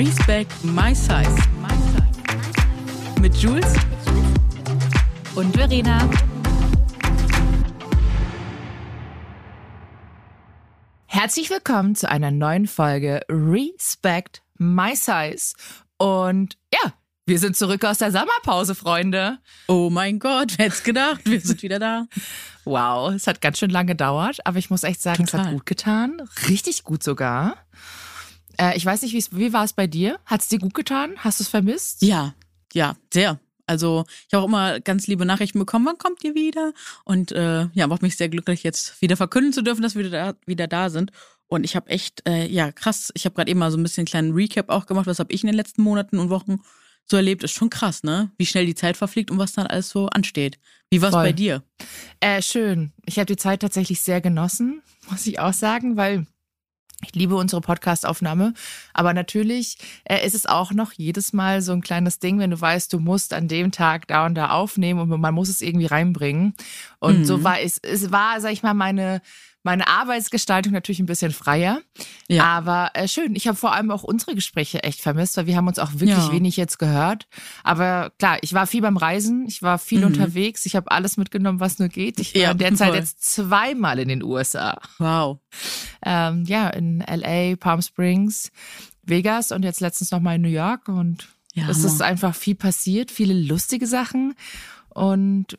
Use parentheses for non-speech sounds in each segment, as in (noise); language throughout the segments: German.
Respect My Size. Mit Jules und Verena. Herzlich willkommen zu einer neuen Folge Respect My Size. Und ja, wir sind zurück aus der Sommerpause, Freunde. Oh mein Gott, wer hätte es gedacht? Wir sind wieder da. (laughs) Wow, es hat ganz schön lange gedauert, aber ich muss echt sagen, Total. es hat gut getan. Richtig gut sogar. Äh, ich weiß nicht, wie war es bei dir? Hat es dir gut getan? Hast du es vermisst? Ja, ja, sehr. Also ich habe auch immer ganz liebe Nachrichten bekommen, wann kommt ihr wieder? Und äh, ja, macht mich sehr glücklich, jetzt wieder verkünden zu dürfen, dass wir da, wieder da sind. Und ich habe echt, äh, ja, krass, ich habe gerade eben mal so ein bisschen einen kleinen Recap auch gemacht, was habe ich in den letzten Monaten und Wochen so erlebt. Ist schon krass, ne? Wie schnell die Zeit verfliegt und was dann alles so ansteht. Wie war es bei dir? Äh, schön. Ich habe die Zeit tatsächlich sehr genossen, (laughs) muss ich auch sagen, weil ich liebe unsere Podcast-Aufnahme, aber natürlich äh, ist es auch noch jedes Mal so ein kleines Ding, wenn du weißt, du musst an dem Tag da und da aufnehmen und man muss es irgendwie reinbringen. Und mhm. so war es, es war, sag ich mal, meine meine Arbeitsgestaltung natürlich ein bisschen freier. Ja. Aber äh, schön. Ich habe vor allem auch unsere Gespräche echt vermisst, weil wir haben uns auch wirklich ja. wenig jetzt gehört. Aber klar, ich war viel beim Reisen, ich war viel mhm. unterwegs, ich habe alles mitgenommen, was nur geht. Ich war ja, derzeit jetzt zweimal in den USA. Wow. Ähm, ja, in LA, Palm Springs, Vegas und jetzt letztens nochmal in New York. Und ja, es ist einfach viel passiert, viele lustige Sachen und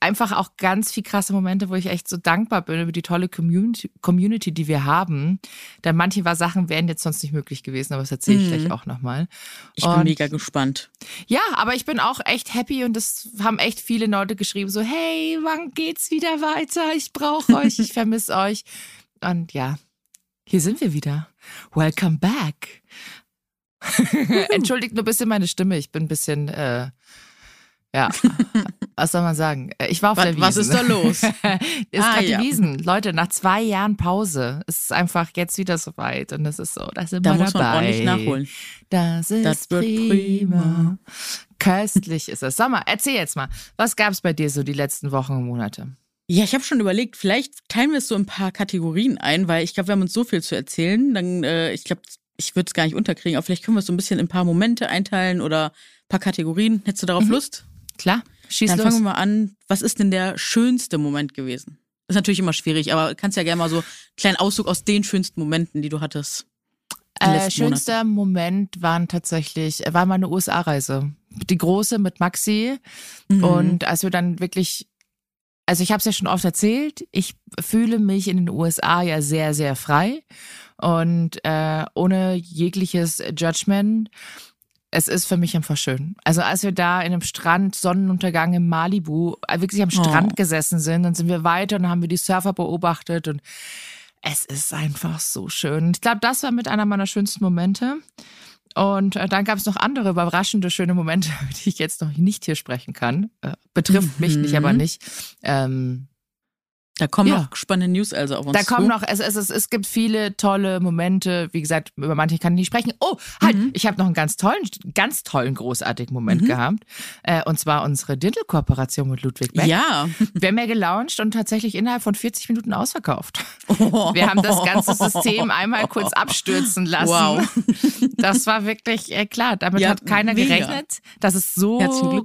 einfach auch ganz viel krasse Momente, wo ich echt so dankbar bin über die tolle Community, Community die wir haben. Denn manche war Sachen wären jetzt sonst nicht möglich gewesen, aber das erzähle ich mhm. gleich auch nochmal. Ich bin mega gespannt. Ja, aber ich bin auch echt happy und das haben echt viele Leute geschrieben, so hey, wann geht's wieder weiter? Ich brauche (laughs) euch, ich vermisse euch. Und ja, hier sind wir wieder. Welcome back. (laughs) Entschuldigt nur ein bisschen meine Stimme, ich bin ein bisschen... Äh, ja, (laughs) was soll man sagen? Äh, ich war auf was, der Wiesen. Was ist da los? (laughs) ist ah, ja. die Wiesen. Leute, nach zwei Jahren Pause ist es einfach jetzt wieder soweit. Und es ist so, da sind da wir muss man ordentlich nachholen. Das ist das wird prima. prima. Köstlich ist es. Sag mal, erzähl jetzt mal, was gab es bei dir so die letzten Wochen und Monate? Ja, ich habe schon überlegt, vielleicht teilen wir es so ein paar Kategorien ein, weil ich glaube, wir haben uns so viel zu erzählen. Dann, äh, ich glaube, ich würde es gar nicht unterkriegen, aber vielleicht können wir es so ein bisschen in ein paar Momente einteilen oder ein paar Kategorien. Hättest du darauf mhm. Lust? Klar, schieß Dann los. fangen wir mal an. Was ist denn der schönste Moment gewesen? Ist natürlich immer schwierig, aber kannst ja gerne mal so einen kleinen Auszug aus den schönsten Momenten, die du hattest. Äh, schönster Monate. Moment waren tatsächlich, war meine USA-Reise. Die große mit Maxi. Mhm. Und als wir dann wirklich, also ich habe es ja schon oft erzählt, ich fühle mich in den USA ja sehr, sehr frei und äh, ohne jegliches Judgment es ist für mich einfach schön. Also als wir da in einem Strand, Sonnenuntergang im Malibu, äh, wirklich am Strand oh. gesessen sind, dann sind wir weiter und haben wir die Surfer beobachtet und es ist einfach so schön. Ich glaube, das war mit einer meiner schönsten Momente. Und äh, dann gab es noch andere überraschende, schöne Momente, (laughs) die ich jetzt noch nicht hier sprechen kann. Äh, betrifft mhm. mich nicht, aber nicht. Ähm, da kommen ja. noch spannende News also auf uns Da kommen noch, es, es, es, es gibt viele tolle Momente. Wie gesagt, über manche kann ich nicht sprechen. Oh, halt, mhm. ich habe noch einen ganz tollen, ganz tollen, großartigen Moment mhm. gehabt. Äh, und zwar unsere Dintel-Kooperation mit Ludwig Beck. Ja. (laughs) Wir haben ja gelauncht und tatsächlich innerhalb von 40 Minuten ausverkauft. Oh. Wir haben das ganze System (laughs) einmal kurz abstürzen lassen. Wow. Das war wirklich äh, klar. Damit ja, hat keiner mega. gerechnet. Das ist so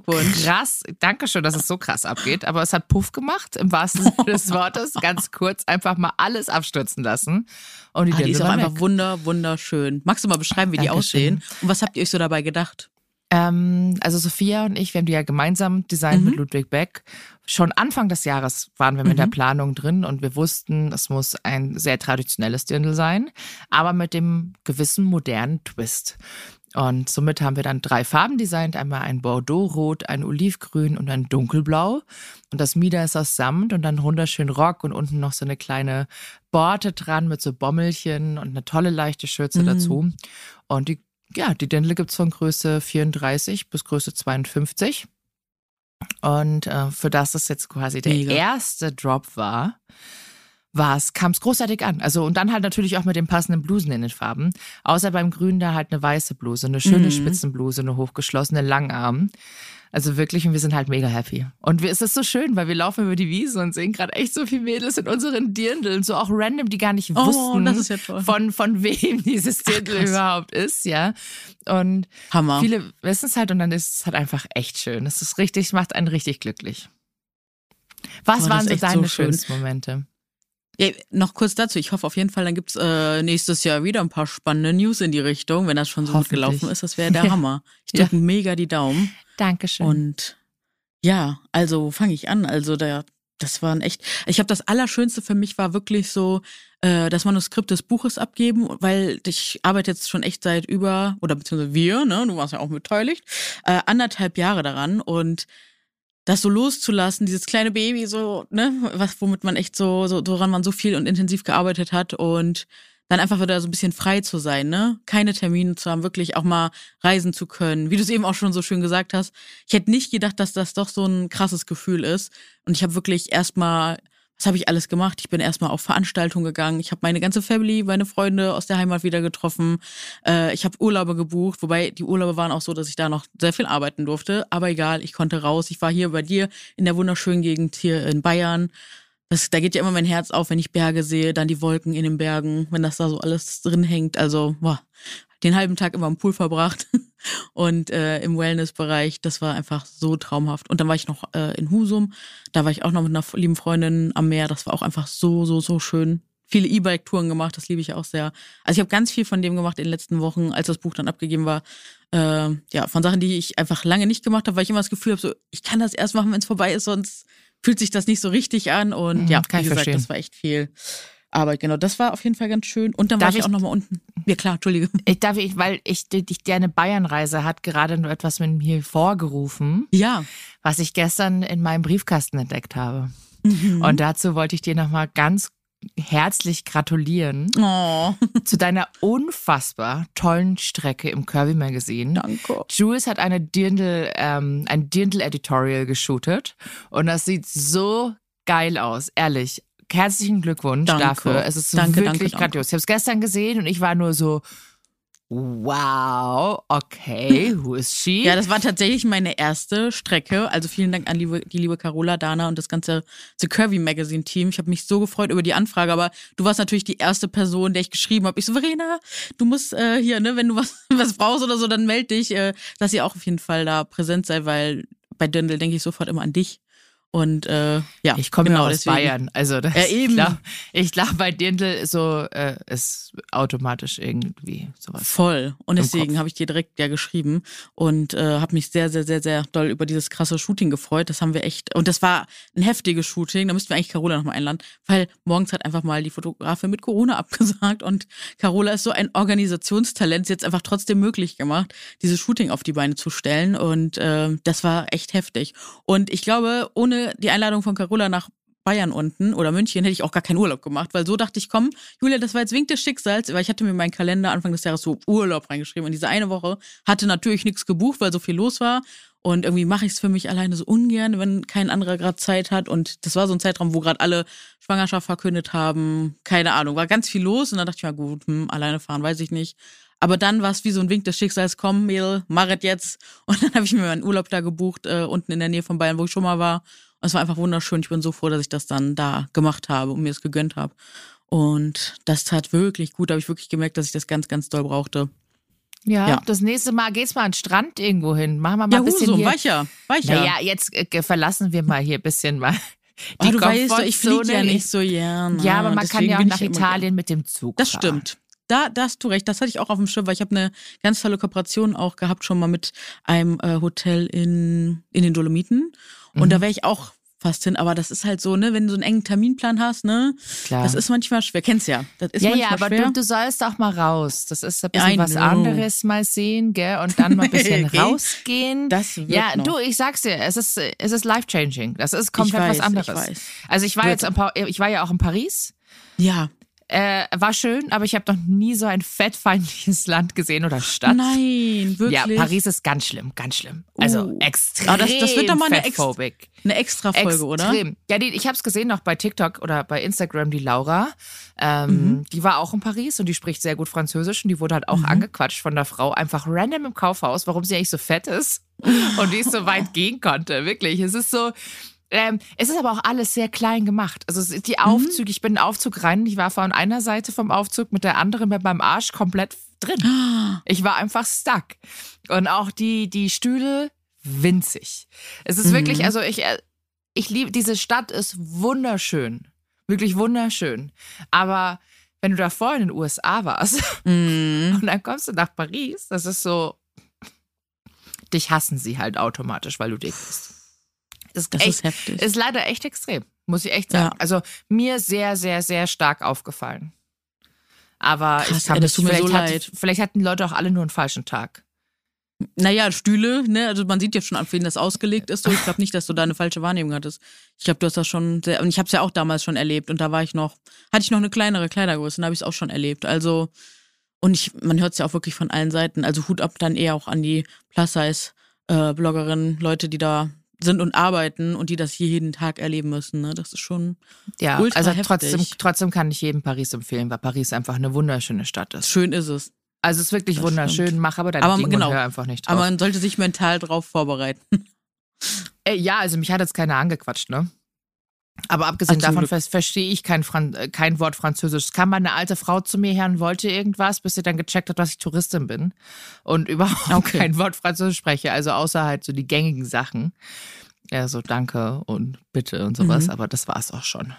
krass. Dankeschön, dass es so krass abgeht. Aber es hat Puff gemacht, im wahrsten Sinne (laughs) des Wortes. Ganz kurz einfach mal alles abstürzen lassen. Und die, ah, die ist auch einfach wunder, wunderschön. Magst du mal beschreiben, wie Dankeschön. die aussehen? Und was habt ihr euch so dabei gedacht? Ähm, also Sophia und ich, wir haben die ja gemeinsam designt mhm. mit Ludwig Beck. Schon Anfang des Jahres waren wir mit mhm. der Planung drin und wir wussten, es muss ein sehr traditionelles Dirndl sein, aber mit dem gewissen modernen Twist. Und somit haben wir dann drei Farben designt. Einmal ein Bordeaux-Rot, ein Olivgrün und ein Dunkelblau. Und das Mieder ist aus Samt und dann wunderschön Rock und unten noch so eine kleine Borte dran mit so Bommelchen und eine tolle leichte Schürze mhm. dazu. Und die, ja, die Dirndl gibt's von Größe 34 bis Größe 52. Und äh, für das das jetzt quasi der Mega. erste Drop war, war's, kam es großartig an. Also und dann halt natürlich auch mit den passenden Blusen in den Farben. Außer beim Grün da halt eine weiße Bluse, eine schöne mhm. Spitzenbluse, eine hochgeschlossene Langarm. Also wirklich, und wir sind halt mega happy. Und es ist so schön, weil wir laufen über die Wiese und sehen gerade echt so viele Mädels in unseren Dirndeln, so auch random, die gar nicht oh, wussten, ja von, von wem (laughs) dieses Dirndl Ach, überhaupt ist, ja. Und Hammer. viele wissen es halt und dann ist es halt einfach echt schön. Es ist richtig, macht einen richtig glücklich. Was oh, waren so deine so schönsten Momente? Ja, noch kurz dazu. Ich hoffe auf jeden Fall, dann gibt's äh, nächstes Jahr wieder ein paar spannende News in die Richtung, wenn das schon so gut gelaufen ist. Das wäre der (laughs) Hammer. Ich drücke ja. mega die Daumen. Dankeschön. Und ja, also fange ich an. Also der, das waren echt. Ich habe das Allerschönste für mich war wirklich so äh, das Manuskript des Buches abgeben, weil ich arbeite jetzt schon echt seit über oder beziehungsweise wir, ne, du warst ja auch beteiligt, äh, anderthalb Jahre daran und das so loszulassen, dieses kleine Baby so, ne, was, womit man echt so, so, woran man so viel und intensiv gearbeitet hat und dann einfach wieder so ein bisschen frei zu sein, ne? Keine Termine zu haben, wirklich auch mal reisen zu können. Wie du es eben auch schon so schön gesagt hast. Ich hätte nicht gedacht, dass das doch so ein krasses Gefühl ist. Und ich habe wirklich erstmal was habe ich alles gemacht? Ich bin erstmal auf Veranstaltungen gegangen. Ich habe meine ganze Family, meine Freunde aus der Heimat wieder getroffen. Äh, ich habe Urlaube gebucht, wobei die Urlaube waren auch so, dass ich da noch sehr viel arbeiten durfte. Aber egal, ich konnte raus. Ich war hier bei dir in der wunderschönen Gegend hier in Bayern. Das, da geht ja immer mein Herz auf, wenn ich Berge sehe, dann die Wolken in den Bergen, wenn das da so alles drin hängt. Also, boah, den halben Tag immer im Pool verbracht (laughs) und äh, im Wellness-Bereich. Das war einfach so traumhaft. Und dann war ich noch äh, in Husum. Da war ich auch noch mit einer lieben Freundin am Meer. Das war auch einfach so, so, so schön. Viele E-Bike-Touren gemacht, das liebe ich auch sehr. Also ich habe ganz viel von dem gemacht in den letzten Wochen, als das Buch dann abgegeben war. Äh, ja, von Sachen, die ich einfach lange nicht gemacht habe, weil ich immer das Gefühl habe, so, ich kann das erst machen, wenn es vorbei ist, sonst fühlt sich das nicht so richtig an. Und mhm, ja, wie gesagt, verstehen. das war echt viel. Aber genau, das war auf jeden Fall ganz schön. Und dann darf war ich, auch nochmal unten. Ja, klar, Entschuldige. Ich darf ich, weil ich, ich deine Bayernreise hat gerade nur etwas mit mir vorgerufen. Ja. Was ich gestern in meinem Briefkasten entdeckt habe. Mhm. Und dazu wollte ich dir nochmal ganz herzlich gratulieren oh. (laughs) zu deiner unfassbar tollen Strecke im Kirby Magazine. Danke. Jules hat eine Dirndl, ähm, ein Dirndl Editorial geshootet und das sieht so geil aus, ehrlich herzlichen Glückwunsch danke. dafür. Es ist danke, wirklich danke, grandios. Ich habe es gestern gesehen und ich war nur so, Wow, okay, (laughs) who is she? Ja, das war tatsächlich meine erste Strecke. Also vielen Dank an die, die liebe Carola, Dana und das ganze The Curvy Magazine Team. Ich habe mich so gefreut über die Anfrage, aber du warst natürlich die erste Person, der ich geschrieben habe. Ich so, Verena, du musst äh, hier, ne, wenn du was, (laughs) was brauchst oder so, dann meld dich, äh, dass ihr auch auf jeden Fall da präsent seid, weil bei Dindel denke ich sofort immer an dich. Und äh, ja, ich komme genau, ja aus deswegen. Bayern. Also das, ja, (laughs) eben. ich glaube, bei Dirndl so äh, ist automatisch irgendwie sowas. Voll. Und deswegen habe ich dir direkt ja geschrieben und äh, habe mich sehr, sehr, sehr, sehr doll über dieses krasse Shooting gefreut. Das haben wir echt. Und das war ein heftiges Shooting. Da müssten wir eigentlich Carola nochmal einladen, weil morgens hat einfach mal die Fotografin mit Corona (laughs) abgesagt und Carola ist so ein Organisationstalent, sie es einfach trotzdem möglich gemacht, dieses Shooting auf die Beine zu stellen. Und äh, das war echt heftig. Und ich glaube, ohne die Einladung von Carola nach Bayern unten oder München hätte ich auch gar keinen Urlaub gemacht, weil so dachte ich, komm, Julia, das war jetzt Wink des Schicksals, weil ich hatte mir meinen Kalender Anfang des Jahres so Urlaub reingeschrieben und diese eine Woche hatte natürlich nichts gebucht, weil so viel los war und irgendwie mache ich es für mich alleine so ungern, wenn kein anderer gerade Zeit hat und das war so ein Zeitraum, wo gerade alle Schwangerschaft verkündet haben, keine Ahnung, war ganz viel los und dann dachte ich mir, gut, hm, alleine fahren, weiß ich nicht. Aber dann war es wie so ein Wink des Schicksals, komm, Mädel, mach jetzt. Und dann (laughs) habe ich mir meinen Urlaub da gebucht, äh, unten in der Nähe von Bayern, wo ich schon mal war. Und es war einfach wunderschön. Ich bin so froh, dass ich das dann da gemacht habe und mir es gegönnt habe. Und das tat wirklich gut. Da habe ich wirklich gemerkt, dass ich das ganz, ganz doll brauchte. Ja, ja, das nächste Mal geht's mal an den Strand irgendwo hin. Machen wir mal ja, ein bisschen Husum, hier. weicher, weicher. Naja, jetzt äh, verlassen wir mal hier ein bisschen mal die oh, du weißt doch, ich fliege ja nicht so gerne. Ja, aber man Deswegen kann ja auch nach Italien mit dem Zug Das fahren. stimmt. Da, da hast du recht. Das hatte ich auch auf dem Schirm, weil ich habe eine ganz tolle Kooperation auch gehabt schon mal mit einem äh, Hotel in, in den Dolomiten. Und mhm. da wäre ich auch fast hin, aber das ist halt so, ne, wenn du so einen engen Terminplan hast, ne? Klar. Das ist manchmal schwer. Kennst ja. Das ist ja, ja, aber du, du, sollst auch mal raus. Das ist ein bisschen I was know. anderes mal sehen, gell? Und dann mal ein bisschen (laughs) okay. rausgehen. Das wird Ja, noch. du, ich sag's dir, es ist, es ist life-changing. Das ist komplett weiß, was anderes. Ich weiß. Also ich war wird. jetzt, ein paar, ich war ja auch in Paris. Ja. Äh, war schön, aber ich habe noch nie so ein fettfeindliches Land gesehen oder Stadt. Nein, wirklich. Ja, Paris ist ganz schlimm, ganz schlimm. Also Uh. extrem Aber das- das wird doch mal eine Ex-. Eine extra Folge, oder? Extrem. Ja, die, ich habe es gesehen noch bei TikTok oder bei Instagram, die Laura. Ähm, Mhm. Die war auch in Paris und die spricht sehr gut Französisch und die wurde halt auch angequatscht von der Frau, einfach random im Kaufhaus, warum sie eigentlich so fett ist (laughs) und die so weit gehen konnte. Wirklich. Es ist so. Ähm, es ist aber auch alles sehr klein gemacht. Also es- die Aufzüge, ich bin in den Aufzug rein, ich war von einer Seite vom Aufzug mit der anderen mit meinem Arsch komplett drin. Ich war einfach stuck. Und auch die, die Stühle winzig. Es ist Mhm. wirklich, also ich, äh, ich liebe, diese Stadt ist wunderschön. Wirklich wunderschön. Aber wenn du davor in den USA warst (laughs) Mhm. und dann kommst du nach Paris, das ist so, dich hassen sie halt automatisch, weil du dick bist. Ist, Das echt, ist heftig. ist leider echt extrem, muss ich echt sagen. Ja. Also mir sehr, sehr, sehr stark aufgefallen. Aber Krass, ich kann ey, das tut mir vielleicht, so hat- leid. vielleicht hatten die Leute auch alle nur einen falschen Tag. Naja, Stühle, ne? Also man sieht ja schon, auf wen das ausgelegt ist. So, ich glaube nicht, dass du da eine falsche Wahrnehmung hattest. Ich glaube, du hast das schon sehr, und ich habe es ja auch damals schon erlebt und da war ich noch, hatte ich noch eine kleinere Kleidergröße, und da habe ich es auch schon erlebt. Also, und ich, man hört es ja auch wirklich von allen Seiten. Also Hut ab dann eher auch an die Plus-Size-Bloggerinnen, Leute, die da sind und arbeiten und die das hier jeden Tag erleben müssen. Ne? Das ist schon Ja, Ultra also heftig. trotzdem, trotzdem kann ich jedem Paris empfehlen, weil Paris einfach eine wunderschöne Stadt ist. schön ist es. Also es ist wirklich Das wunderschön, stimmt. mach aber deine Aber Dinge genau. einfach nicht drauf. Aber man sollte sich mental drauf vorbereiten. Äh, ja, also mich hat jetzt keiner angequatscht, ne? Aber abgesehen zum davon verstehe ich kein, Fran äh, kein Wort Französisch. Es kam mal eine alte Frau zu mir her und wollte irgendwas, bis sie dann gecheckt hat, dass ich Touristin bin und (laughs) überhaupt Okay. kein Wort Französisch spreche. Also außer halt so die gängigen Sachen. Ja, so danke und bitte und sowas. Mhm. Aber das war's auch schon.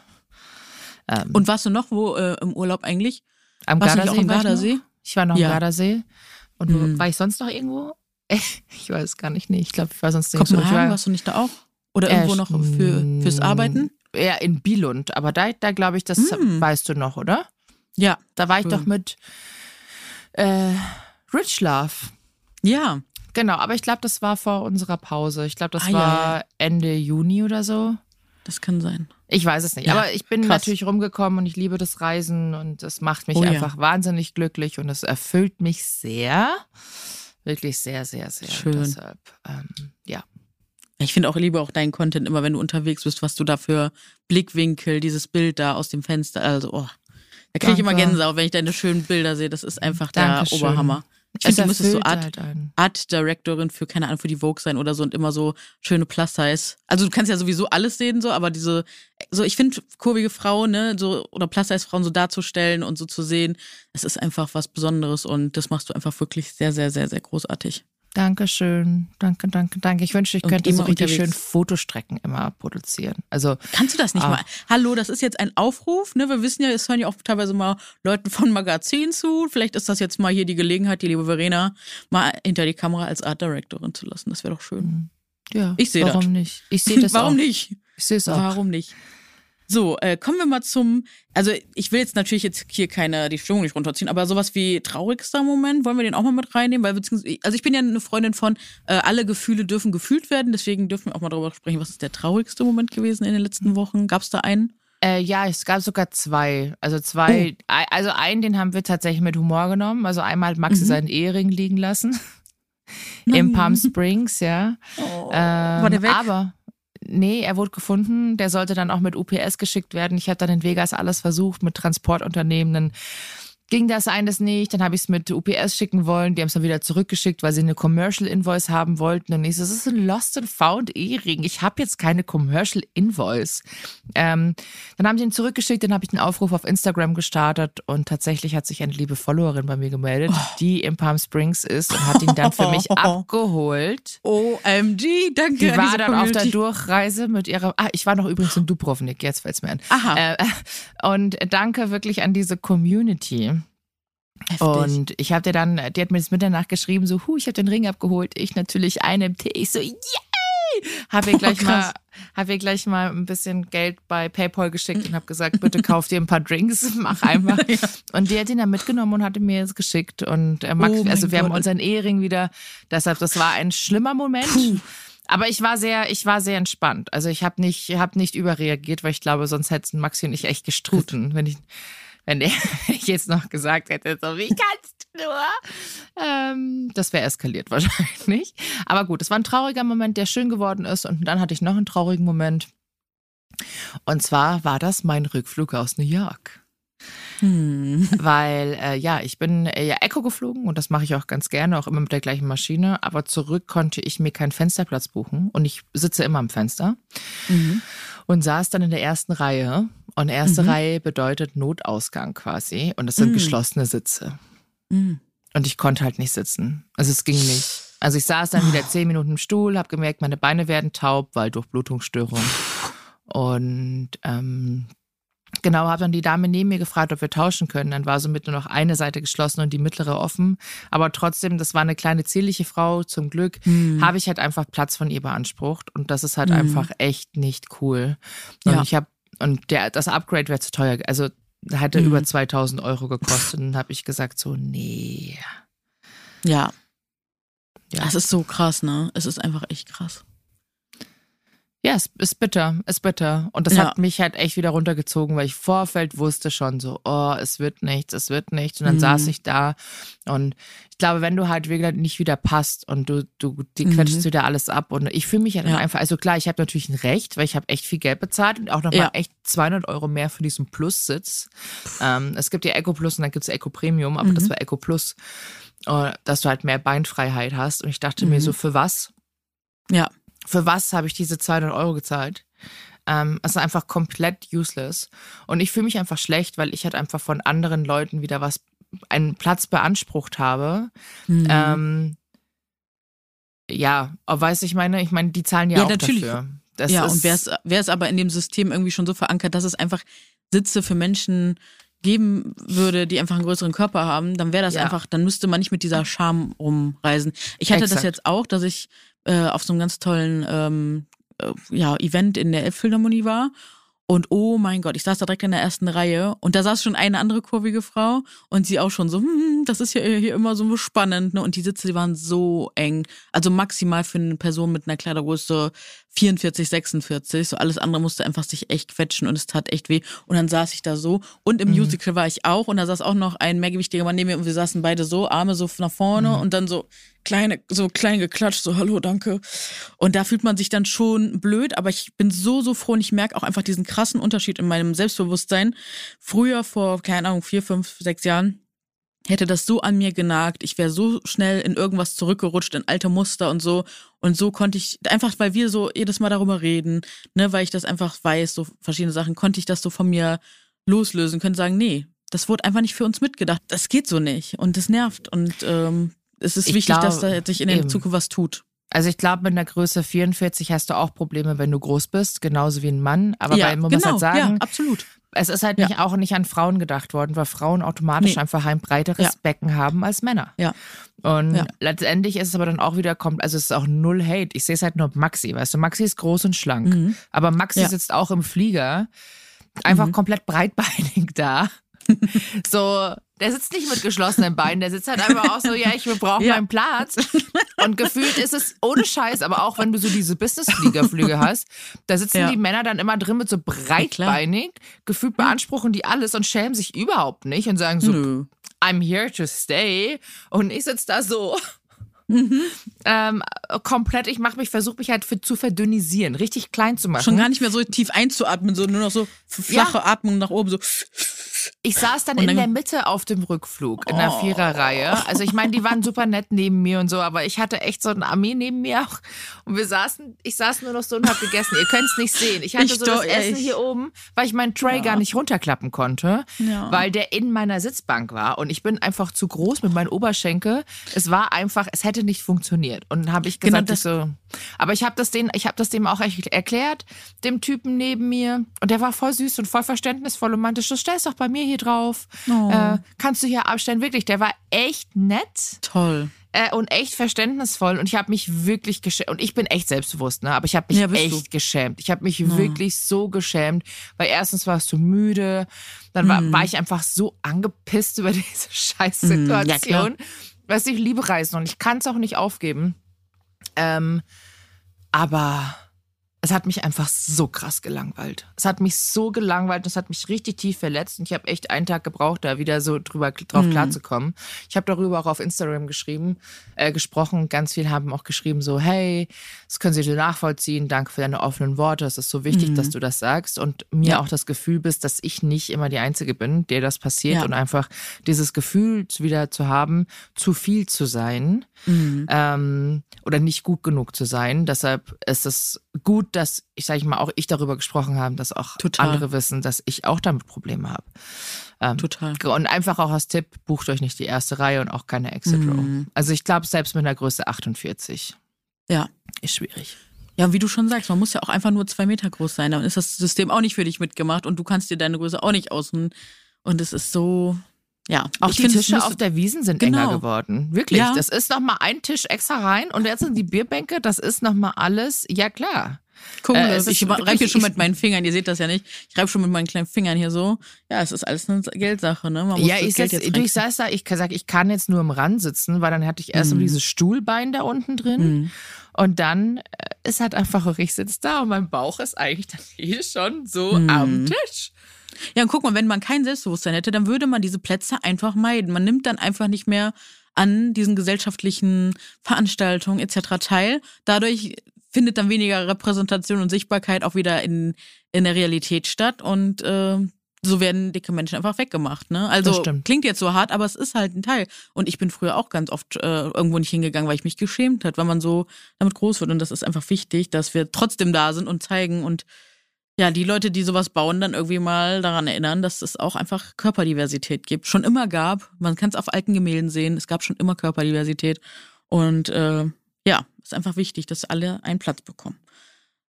Ähm, Und warst du noch wo äh, im Urlaub eigentlich? am warst Gardasee auch am war ich Gardasee? noch. Ich war noch am Ja. Gardasee. Und Mhm. war ich sonst noch irgendwo? (laughs) Ich weiß gar nicht. Nee, ich glaube, ich war sonst nicht so. Ich Kopenhagen, war, warst du nicht da auch? Oder Äh, irgendwo noch für, fürs Arbeiten? Ja, in Billund. Aber da, da glaube ich, das Mm. weißt du noch, oder? Ja. Da war ich Cool. doch mit äh, Rich Love. Ja. Genau, aber ich glaube, das war vor unserer Pause. Ich glaube, das Ah, ja, war Ende Juni oder so. Das kann sein. Ich weiß es nicht. Ja, aber ich bin krass. natürlich rumgekommen und ich liebe das Reisen und es macht mich Oh ja. einfach wahnsinnig glücklich und es erfüllt mich sehr. Wirklich sehr, sehr, sehr. Schön. Deshalb, ähm, ja. Ich finde auch, ich liebe auch deinen Content immer, wenn du unterwegs bist, was du da für Blickwinkel, dieses Bild da aus dem Fenster, also, oh. Da kriege ich immer. Gänsehaut, wenn ich deine schönen Bilder sehe. Das ist einfach der Dankeschön. Oberhammer. Ich finde, du müsstest so Art, halt. Art Directorin für, keine Ahnung, für die Vogue sein oder so und immer so schöne Plus-Size. Also du kannst ja sowieso alles sehen, so, aber diese, so, ich finde, kurvige Frauen, ne, so, oder Plus-Size-Frauen so darzustellen und so zu sehen, das ist einfach was Besonderes und das machst du einfach wirklich sehr, sehr, sehr, sehr großartig. Dankeschön. Danke, danke, danke. Ich wünschte, ich Und könnte so immer richtig unterwegs. schön Fotostrecken immer produzieren. Also, Kannst du das nicht Ah. mal? Hallo, das ist jetzt ein Aufruf, ne? Wir wissen ja, es hören ja auch teilweise mal Leuten von Magazin zu. Vielleicht ist das jetzt mal hier die Gelegenheit, die liebe Verena mal hinter die Kamera als Art Directorin zu lassen. Das wäre doch schön. ja. Ich sehe Warum das. nicht? Ich sehe (laughs) das Warum auch. nicht? Ich sehe es auch. Warum nicht? So, äh, kommen wir mal zum, also ich will jetzt natürlich jetzt hier keine, die Stimmung nicht runterziehen, aber sowas wie traurigster Moment, wollen wir den auch mal mit reinnehmen? Weil, beziehungsweise, also ich bin ja eine Freundin von, äh, alle Gefühle dürfen gefühlt werden, deswegen dürfen wir auch mal darüber sprechen, was ist der traurigste Moment gewesen in den letzten Wochen? Gab es da einen? Äh, ja, es gab sogar zwei. Also zwei, Oh. also einen, den haben wir tatsächlich mit Humor genommen. Also einmal hat Maxi Mhm. seinen Ehering liegen lassen. (laughs) Im Palm Springs, ja. Oh, Ähm, war der weg? Aber nee, er wurde gefunden. Der sollte dann auch mit UPS geschickt werden. Ich habe dann in Vegas alles versucht mit Transportunternehmen. Ging das eines nicht. Dann habe ich es mit UPS schicken wollen. Die haben es dann wieder zurückgeschickt, weil sie eine Commercial Invoice haben wollten. Und ich so, das ist ein Lost and Found Ehering. Ich habe jetzt keine Commercial Invoice. Ähm, dann haben sie ihn zurückgeschickt. Dann habe ich einen Aufruf auf Instagram gestartet. Und tatsächlich hat sich eine liebe Followerin bei mir gemeldet, die in Palm Springs ist und hat ihn dann für mich (laughs) abgeholt. OMG, danke. Die an war dann auf der. Durchreise mit ihrer. Ah, ich war noch übrigens in Dubrovnik, jetzt fällt's mir ein. Aha. Äh, (laughs) und danke wirklich an diese Community. Heftig. Und ich habe dir dann, die hat mir das Mitternacht geschrieben, so, hu, ich habe den Ring abgeholt. Ich natürlich einen Tee. Ich so, yay! Habe ihr (laughs) Oh, gleich mal, krass. habe ihr gleich mal ein bisschen Geld bei PayPal geschickt und habe gesagt, bitte kauf dir ein paar Drinks, (laughs) mach einfach. (laughs) Und die hat ihn dann mitgenommen und hatte mir es geschickt. Und äh, Max, Oh also wir haben Gott. unseren Ehering wieder. Deshalb, das war ein schlimmer Moment. Aber ich war sehr, ich war sehr entspannt. Also ich habe nicht, hab nicht überreagiert, weil ich glaube, sonst hätten Maxi und ich echt gestritten, wenn ich, wenn, der, (laughs) wenn ich jetzt noch gesagt hätte, so wie kannst du nur, ähm, das wäre eskaliert (laughs) wahrscheinlich. Aber gut, es war ein trauriger Moment, der schön geworden ist. Und dann hatte ich noch einen traurigen Moment. Und zwar war das mein Rückflug aus New York. Hm. (laughs) Weil, äh, ja, ich bin äh, ja Echo geflogen und das mache ich auch ganz gerne, auch immer mit der gleichen Maschine. Aber zurück konnte ich mir keinen Fensterplatz buchen und ich sitze immer am Fenster mhm. und saß dann in der ersten Reihe. Und erste mhm. Reihe bedeutet Notausgang quasi und das sind mhm. geschlossene Sitze. Mhm. Und ich konnte halt nicht sitzen. Also es ging nicht. Also ich saß dann wieder zehn Minuten im Stuhl, habe gemerkt, meine Beine werden taub, weil Durchblutungsstörung. Und ähm, Genau, habe dann die Dame neben mir gefragt, ob wir tauschen können. Dann war somit nur noch eine Seite geschlossen und die mittlere offen. Aber trotzdem, das war eine kleine zierliche Frau. Zum Glück mhm. habe ich halt einfach Platz von ihr beansprucht und das ist halt mhm. einfach echt nicht cool. Und ja. ich habe und der das Upgrade wäre zu teuer. Also hätte mhm. über 2000 Euro gekostet. Und habe ich gesagt so nee. Ja. ja. Das ist so krass, ne? Es ist einfach echt krass. Ja, es ist bitter, ist bitter. Und das ja. hat mich halt echt wieder runtergezogen, weil ich Vorfeld wusste schon so, oh, es wird nichts, es wird nichts. Und dann mhm. saß ich da und ich glaube, wenn du halt wieder nicht wieder passt und du, du die mhm. quetschst wieder alles ab und ich fühle mich halt ja. einfach, also klar, ich habe natürlich ein Recht, weil ich habe echt viel Geld bezahlt und auch nochmal ja. echt 200 Euro mehr für diesen Plus-Sitz. Ähm, es gibt ja Eco Plus und dann gibt es Eco Premium, aber mhm. das war Eco Plus, uh, dass du halt mehr Beinfreiheit hast. Und ich dachte mir mhm. so, für was? Ja für was habe ich diese 200 Euro gezahlt? Ähm, es ist einfach komplett useless. Und ich fühle mich einfach schlecht, weil ich halt einfach von anderen Leuten wieder was, einen Platz beansprucht habe. Mhm. Ähm, ja, weiß ich meine, ich meine, die zahlen ja, ja auch natürlich. dafür. Das ja, und wäre es aber in dem System irgendwie schon so verankert, dass es einfach Sitze für Menschen geben würde, die einfach einen größeren Körper haben, dann wäre das ja. einfach, dann müsste man nicht mit dieser Scham rumreisen. Ich hatte Exakt. das jetzt auch, dass ich äh, auf so einem ganz tollen ähm, äh, ja, Event in der Elbphilharmonie war und oh mein Gott, ich saß da direkt in der ersten Reihe und da saß schon eine andere kurvige Frau und sie auch schon so, hm, das ist ja hier immer so spannend. Ne? Und die Sitze, die waren so eng. Also maximal für eine Person mit einer Kleidergröße 44, 46. So alles andere musste einfach sich echt quetschen und es tat echt weh. Und dann saß ich da so. Und im mhm. Musical war ich auch und da saß auch noch ein mehrgewichtiger Mann neben mir und wir saßen beide so, Arme so nach vorne mhm. und dann so kleine, so klein geklatscht, so hallo, danke. Und da fühlt man sich dann schon blöd, aber ich bin so, so froh und ich merke auch einfach diesen krassen Unterschied in meinem Selbstbewusstsein. Früher, vor, keine Ahnung, vier, fünf, sechs Jahren, hätte das so an mir genagt. Ich wäre so schnell in irgendwas zurückgerutscht, in alte Muster und so. Und so konnte ich, einfach weil wir so jedes Mal darüber reden, ne, weil ich das einfach weiß, so verschiedene Sachen, konnte ich das so von mir loslösen, können sagen, nee, das wurde einfach nicht für uns mitgedacht. Das geht so nicht. Und das nervt. Und ähm, es ist ich wichtig, glaub, dass da sich in der Zukunft was tut. Also ich glaube, mit einer Größe 44 hast du auch Probleme, wenn du groß bist, genauso wie ein Mann. Aber ja, bei, man genau, muss halt sagen, ja, absolut. Es ist halt nicht ja. auch nicht an Frauen gedacht worden, weil Frauen automatisch nee. einfach ein breiteres ja. Becken haben als Männer. Ja. Und ja. letztendlich ist es aber dann auch wieder kommt, also es ist auch null Hate. Ich sehe es halt nur Maxi, weißt du, Maxi ist groß und schlank, mhm. aber Maxi sitzt auch im Flieger, einfach mhm. komplett breitbeinig (laughs) da. (laughs) so, der sitzt nicht mit geschlossenen Beinen, der sitzt halt einfach auch so, ja, ich brauche ja. meinen Platz. Und gefühlt ist es ohne Scheiß, aber auch wenn du so diese Business-Fliegerflüge hast, da sitzen ja. die Männer dann immer drin mit so breitbeinig, gefühlt beanspruchen die alles und schämen sich überhaupt nicht und sagen so, Nö. I'm here to stay. Und ich sitze da so. Mhm. Ähm, komplett, ich mache mich, versuche mich halt für, zu verdünnisieren, richtig klein zu machen. Schon gar nicht mehr so tief einzuatmen, so nur noch so flache ja. Atmung nach oben, so. Ich saß dann, dann in der Mitte auf dem Rückflug in der oh. Viererreihe. Also ich meine, die waren super nett neben mir und so, aber ich hatte echt so eine Armee neben mir auch. Und wir saßen, ich saß nur noch so und hab gegessen. Ihr könnt es nicht sehen. Ich hatte ich so das Essen hier oben, weil ich meinen Tray ja. gar nicht runterklappen konnte, ja. weil der in meiner Sitzbank war. Und ich bin einfach zu groß mit meinen Oberschenkel. Es war einfach, es hätte nicht funktioniert. Und dann habe ich genau gesagt, genau so. Aber ich habe das den, ich habe das dem auch erklärt, dem Typen neben mir. Und der war voll süß und voll verständnisvoll und meinte, stell es doch bei mir hier drauf. Oh. Äh, kannst du hier abstellen? Wirklich, der war echt nett. Toll. Äh, und echt verständnisvoll. Und ich habe mich wirklich geschämt. Und ich bin echt selbstbewusst, ne? Aber ich habe mich ja, echt du? geschämt. Ich habe mich ja. wirklich so geschämt, weil erstens warst du müde, dann war, mm. war ich einfach so angepisst über (laughs) diese Scheißsituation. Mm, ja, weißt du, ich liebe Reisen und ich kann es auch nicht aufgeben. Ähm, aber es hat mich einfach so krass gelangweilt. Es hat mich so gelangweilt, es hat mich richtig tief verletzt und ich habe echt einen Tag gebraucht, da wieder so drüber drauf mhm. klarzukommen. Ich habe darüber auch auf Instagram geschrieben, äh, gesprochen. Ganz viele haben auch geschrieben so, hey, das können Sie dir nachvollziehen. Danke für deine offenen Worte. Es ist so wichtig, mhm. dass du das sagst und mir ja. auch das Gefühl bist, dass ich nicht immer die Einzige bin, der das passiert ja. und einfach dieses Gefühl wieder zu haben, zu viel zu sein mhm. ähm, oder nicht gut genug zu sein. Deshalb ist es gut, dass ich sage ich mal auch ich darüber gesprochen habe, dass auch Total. andere wissen, dass ich auch damit Probleme habe. Ähm, Total. Und einfach auch als Tipp, bucht euch nicht die erste Reihe und auch keine Exit Row. Mhm. Also ich glaube, selbst mit einer Größe 48 ja. ist schwierig. Ja, wie du schon sagst, man muss ja auch einfach nur zwei Meter groß sein. Dann ist das System auch nicht für dich mitgemacht und du kannst dir deine Größe auch nicht außen. Und es ist so, ja, auch die Tische auf der Wiesen sind genau. enger geworden. Wirklich. Ja. Das ist nochmal ein Tisch extra rein und jetzt sind die Bierbänke, das ist nochmal alles, ja klar. Cool, äh, ich reibe hier schon mit meinen Fingern, ihr seht das ja nicht. Ich reibe schon mit meinen kleinen Fingern hier so. Ja, es ist alles eine Geldsache, ne? ja, ich, Geld jetzt du, ich saß da, ich sag, ich kann jetzt nur im Rand sitzen, weil dann hatte ich erst mhm. so dieses Stuhlbein da unten drin. Mhm. Und dann äh, ist halt einfach, ich sitze da und mein Bauch ist eigentlich dann hier (laughs) schon so mhm. am Tisch. Ja, und guck mal, wenn man kein Selbstbewusstsein hätte, dann würde man diese Plätze einfach meiden. Man nimmt dann einfach nicht mehr an diesen gesellschaftlichen Veranstaltungen etc. teil. Dadurch findet dann weniger Repräsentation und Sichtbarkeit auch wieder in, in der Realität statt und äh, so werden dicke Menschen einfach weggemacht. Ne? Also klingt jetzt so hart, aber es ist halt ein Teil. Und ich bin früher auch ganz oft äh, irgendwo nicht hingegangen, weil ich mich geschämt hat, weil man so damit groß wird. Und das ist einfach wichtig, dass wir trotzdem da sind und zeigen und ja, die Leute, die sowas bauen, dann irgendwie mal daran erinnern, dass es auch einfach Körperdiversität gibt. Schon immer gab. Man kann es auf alten Gemälden sehen. Es gab schon immer Körperdiversität. Und äh, ja, ist einfach wichtig, dass alle einen Platz bekommen.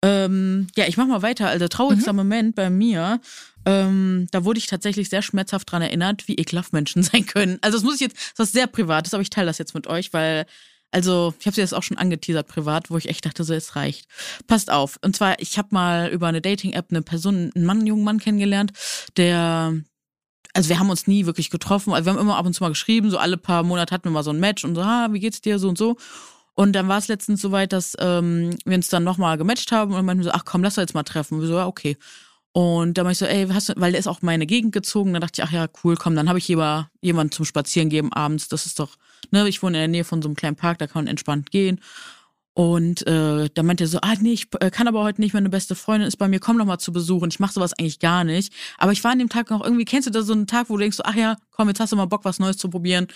Ähm, ja, ich mach mal weiter. Also traurigster mhm. Moment bei mir, ähm, da wurde ich tatsächlich sehr schmerzhaft dran erinnert, wie ekelhaft Menschen (laughs) sein können. Also das muss ich jetzt, das ist was sehr Privates, aber ich teile das jetzt mit euch, weil also, ich habe sie jetzt auch schon angeteasert privat, wo ich echt dachte, so es reicht. Passt auf. Und zwar, ich habe mal über eine Dating-App eine Person, einen Mann, einen jungen Mann kennengelernt, der also wir haben uns nie wirklich getroffen. Also wir haben immer ab und zu mal geschrieben, so alle paar Monate hatten wir mal so ein Match und so, ah, wie geht's dir, so und so. Und dann war es letztens soweit, dass ähm, wir uns dann nochmal gematcht haben und meinten so, ach komm, lass uns jetzt mal treffen. Und wir so, ja, okay. Und da meinte ich so, ey, hast du, weil der ist auch meine Gegend gezogen. Dann dachte ich, ach ja, cool, komm, dann habe ich jemand, jemanden zum Spazieren geben abends. Das ist doch, ne, ich wohne in der Nähe von so einem kleinen Park, da kann man entspannt gehen. Und äh, da meinte er so, ah nee, ich äh, kann aber heute nicht, meine beste Freundin ist bei mir, komm doch mal zu Besuch. Und ich mache sowas eigentlich gar nicht. Aber ich war an dem Tag noch irgendwie, kennst du da so einen Tag, wo du denkst, so, ach ja, komm, jetzt hast du mal Bock, was Neues zu probieren.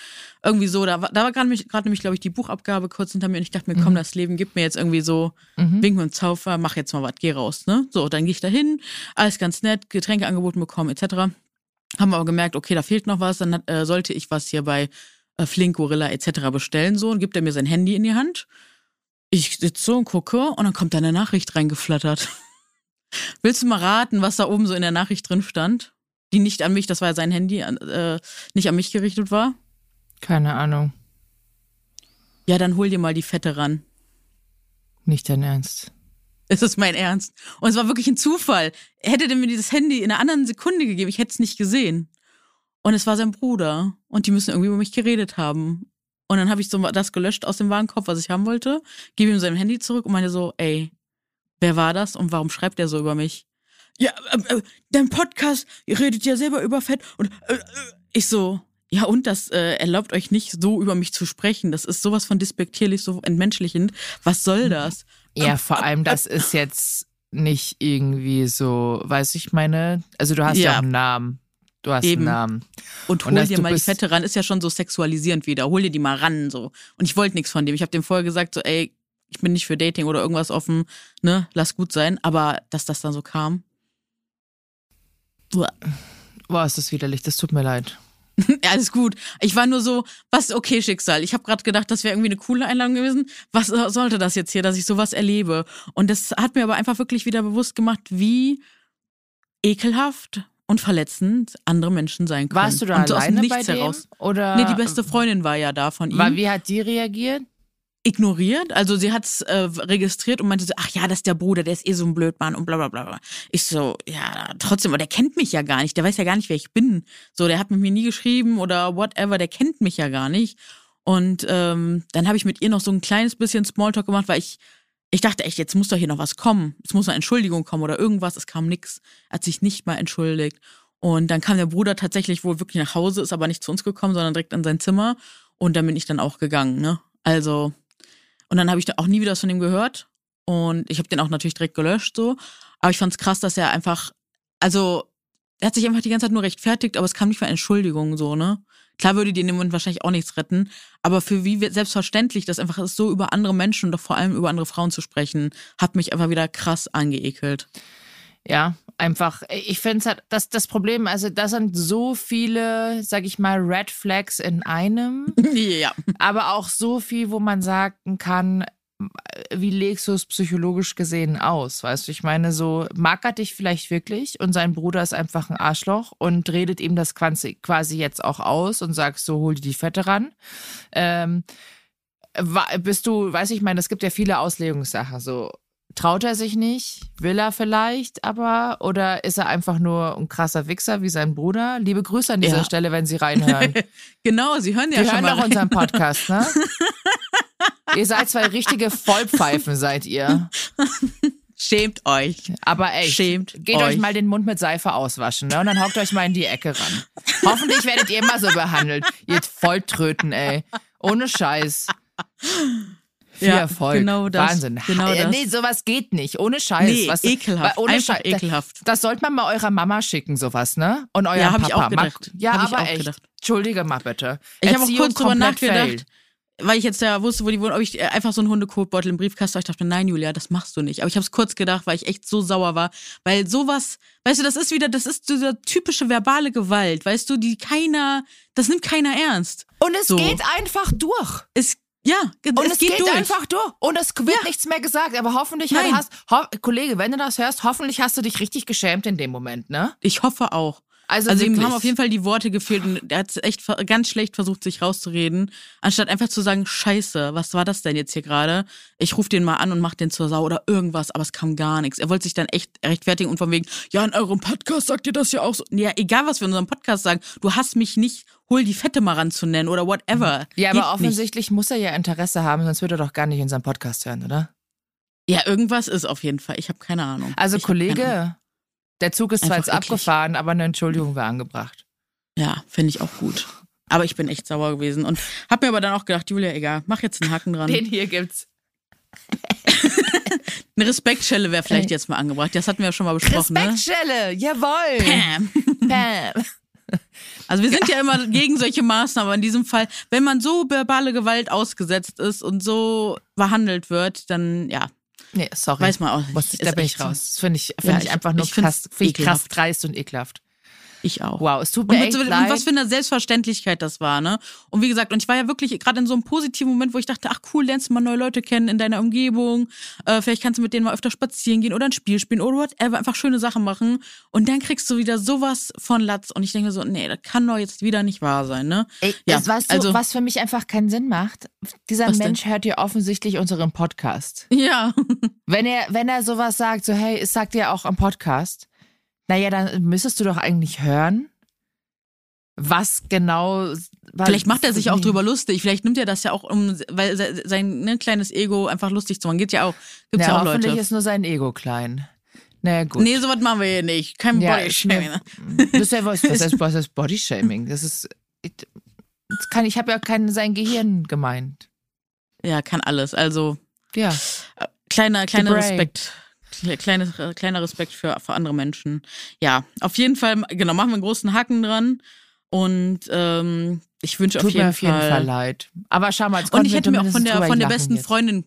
Irgendwie so, da, war da war gerade nämlich, glaube ich, die Buchabgabe kurz hinter mir und ich dachte mir, komm, mhm. das Leben gibt mir jetzt irgendwie so, mhm. wink dem Zaufer, mach jetzt mal was, geh raus. Ne? So, dann gehe ich da hin, alles ganz nett, Getränke angeboten bekommen, etc. Haben wir aber gemerkt, okay, da fehlt noch was, dann äh, sollte ich was hier bei äh, Flink, Gorilla etc. bestellen. So, und gibt er mir sein Handy in die Hand ich sitze so und gucke und dann kommt da eine Nachricht reingeflattert. (laughs) Willst du mal raten, was da oben so in der Nachricht drin stand? Die nicht an mich, das war ja sein Handy, äh, nicht an mich gerichtet war? Keine Ahnung. Ja, dann hol dir mal die Fette ran. Nicht dein Ernst. Es ist mein Ernst. Und es war wirklich ein Zufall. Er hätte mir dieses Handy in einer anderen Sekunde gegeben. Ich hätte es nicht gesehen. Und es war sein Bruder. Und die müssen irgendwie über mich geredet haben. Und dann habe ich so das gelöscht aus dem Warenkorb, was ich haben wollte, gebe ihm sein Handy zurück und meine so, ey, wer war das und warum schreibt der so über mich? Ja, äh, äh, dein Podcast, ihr redet ja selber über Fett und äh, äh, ich so, ja und das äh, erlaubt euch nicht so über mich zu sprechen. Das ist sowas von despektierlich, so entmenschlichend. Was soll das? Ja, vor allem das ist jetzt nicht irgendwie so, weiß ich meine, also du hast ja, ja auch einen Namen. Du hast Eben. einen Namen. Und hol und dir mal die Fette ran, ist ja schon so sexualisierend wieder. Hol dir die mal ran, so. Und ich wollte nichts von dem. Ich habe dem vorher gesagt, so, ey, ich bin nicht für Dating oder irgendwas offen, ne, lass gut sein. Aber dass das dann so kam. Boah, ist das widerlich, das tut mir leid. (laughs) alles gut. Ich war nur so, was, okay, Schicksal. Ich habe gerade gedacht, das wäre irgendwie eine coole Einladung gewesen. Was sollte das jetzt hier, dass ich sowas erlebe? Und das hat mir aber einfach wirklich wieder bewusst gemacht, wie ekelhaft und verletzend andere Menschen sein können. Warst du da und alleine bei dem? Heraus. Oder? Nee, die beste Freundin war ja da von ihm. War, wie hat die reagiert? Ignoriert, also sie hat's äh, registriert und meinte so, ach ja, das ist der Bruder, der ist eh so ein Blödmann und bla bla bla. Ich so, ja, trotzdem, aber der kennt mich ja gar nicht, der weiß ja gar nicht, wer ich bin. So, der hat mit mir nie geschrieben oder whatever, der kennt mich ja gar nicht. Und ähm, dann habe ich mit ihr noch so ein kleines bisschen Smalltalk gemacht, weil ich ich dachte echt, jetzt muss doch hier noch was kommen. Es muss eine Entschuldigung kommen oder irgendwas. Es kam nichts. Er hat sich nicht mal entschuldigt. Und dann kam der Bruder tatsächlich wohl wirklich nach Hause, ist aber nicht zu uns gekommen, sondern direkt in sein Zimmer. Und dann bin ich dann auch gegangen, ne? Also, und dann habe ich auch nie wieder was von ihm gehört. Und ich habe den auch natürlich direkt gelöscht, so. Aber ich fand es krass, dass er einfach, also, er hat sich einfach die ganze Zeit nur rechtfertigt, aber es kam nicht für Entschuldigung, so, ne? Klar würde die in dem Moment wahrscheinlich auch nichts retten, aber für wie selbstverständlich das einfach ist, so über andere Menschen und doch vor allem über andere Frauen zu sprechen, hat mich einfach wieder krass angeekelt. Ja, einfach, ich finde es halt, das, das Problem, also da sind so viele, sag ich mal, Red Flags in einem. (laughs) ja. Aber auch so viel, wo man sagen kann, wie legst du es psychologisch gesehen aus? Weißt du, ich meine, so mag er dich vielleicht wirklich und sein Bruder ist einfach ein Arschloch und redet ihm das quasi, jetzt auch aus und sagst so, hol dir die Fette ran. Ähm, bist du, weiß ich meine, es gibt ja viele Auslegungssachen, so traut er sich nicht, will er vielleicht, aber oder ist er einfach nur ein krasser Wichser wie sein Bruder? Liebe Grüße an dieser ja. Stelle, wenn Sie reinhören. (laughs) genau, Sie hören ja Sie schon hören mal doch unseren Podcast, ne? (laughs) ihr seid zwei richtige Vollpfeifen, seid ihr. Schämt euch. Aber echt, Schämt geht euch. euch mal den Mund mit Seife auswaschen, ne? Und dann hockt euch mal in die Ecke ran. Hoffentlich werdet ihr immer so behandelt. Ihr Volltröten, ey. Ohne Scheiß. Viel ja, Erfolg. Genau das. Wahnsinn. Genau das. Nee, sowas geht nicht. Ohne Scheiß. Nee, was, ekelhaft. Ohne Scheiß. ekelhaft. Das, das sollte man mal eurer Mama schicken, sowas, ne? Und euer ja, hab Papa. Ich auch gedacht. Ja, hab aber ich auch echt. Gedacht. Entschuldige mal bitte. Ich habe auch kurz drüber nachgedacht. Fail weil ich jetzt ja wusste, wo die wohnen, ob ich einfach so einen Hundekotbeutel im Briefkasten habe. Ich dachte, nein, Julia, das machst du nicht. Aber ich habe es kurz gedacht, weil ich echt so sauer war. Weil sowas, weißt du, das ist wieder, das ist dieser typische verbale Gewalt, weißt du, die keiner, das nimmt keiner ernst. Und es so. geht einfach durch. Es ja, und es, es geht, geht durch. einfach durch. Und es wird ja. nichts mehr gesagt. Aber hoffentlich hast, ho Kollege, wenn du das hörst, hoffentlich hast du dich richtig geschämt in dem Moment, ne? Ich hoffe auch. Also, also ihm haben auf jeden Fall die Worte gefehlt und er hat echt ganz schlecht versucht, sich rauszureden, anstatt einfach zu sagen, scheiße, was war das denn jetzt hier gerade? Ich rufe den mal an und mach den zur Sau oder irgendwas, aber es kam gar nichts. Er wollte sich dann echt rechtfertigen und von wegen, ja, in eurem Podcast sagt ihr das ja auch so. Ja, egal, was wir in unserem Podcast sagen, du hast mich nicht, hol die Fette mal ranzunennen oder whatever. Ja, aber Geht offensichtlich nicht. muss er ja Interesse haben, sonst würde er doch gar nicht unseren Podcast hören, oder? Ja, irgendwas ist auf jeden Fall. Ich habe keine Ahnung. Also, ich Kollege, der Zug ist zwar jetzt abgefahren, aber eine Entschuldigung wäre angebracht. Ja, finde ich auch gut. Aber ich bin echt sauer gewesen und habe mir aber dann auch gedacht, Julia, egal, mach jetzt einen Haken dran. Den hier gibt's. (laughs) Eine Respektschelle wäre vielleicht jetzt mal angebracht. Das hatten wir ja schon mal besprochen. Ne? Respektschelle, ne? jawohl. Pam. Pam. (laughs) Also wir sind ja (laughs) immer gegen solche Maßnahmen, aber in diesem Fall, wenn man so verbale Gewalt ausgesetzt ist und so behandelt wird, dann ja, Nee, sorry. Weiß man auch nicht. Da bin ich raus. Das finde ich, find ja, ich einfach nur krass, krass dreist und ekelhaft. Ich auch. Wow, es tut mir und, echt so, leid. und was für eine Selbstverständlichkeit das war, ne? Und wie gesagt, und ich war ja wirklich gerade in so einem positiven Moment, wo ich dachte, ach cool, lernst du mal neue Leute kennen in deiner Umgebung. Äh, vielleicht kannst du mit denen mal öfter spazieren gehen oder ein Spiel spielen oder whatever, einfach schöne Sachen machen. Und dann kriegst du wieder sowas von Latz. Und ich denke so, nee, das kann doch jetzt wieder nicht wahr sein, ne? Ey, ja, das, weißt also, du, was für mich einfach keinen Sinn macht? Dieser Mensch denn? hört ja offensichtlich unseren Podcast. (laughs) Ja. wenn er, wenn er sowas sagt, so hey, es sagt er auch am Podcast, naja, dann müsstest du doch eigentlich hören, was genau. Vielleicht macht er sich auch drüber lustig. Vielleicht nimmt er das ja auch, um weil sein ne, kleines Ego einfach lustig zu machen. Geht ja auch. Gibt's ja, ja auch hoffentlich Leute. ist nur sein Ego klein. Naja, gut. Nee, sowas machen wir hier nicht. Kein ja, Bodyshaming. (laughs) Das ist ja was, was heißt, was heißt Bodyshaming? Das ist. Das kann, ich habe ja kein sein Gehirn gemeint. Ja, kann alles. Also. Ja. Kleiner, kleiner Respekt. Kleiner, kleiner Respekt für, für andere Menschen. Ja, auf jeden Fall, genau, machen wir einen großen Haken dran. Und ähm, ich wünsche auf jeden, mir auf jeden Fall, Fall leid. Aber schau mal, jetzt und ich hätte mir auch von der von der besten jetzt. Freundin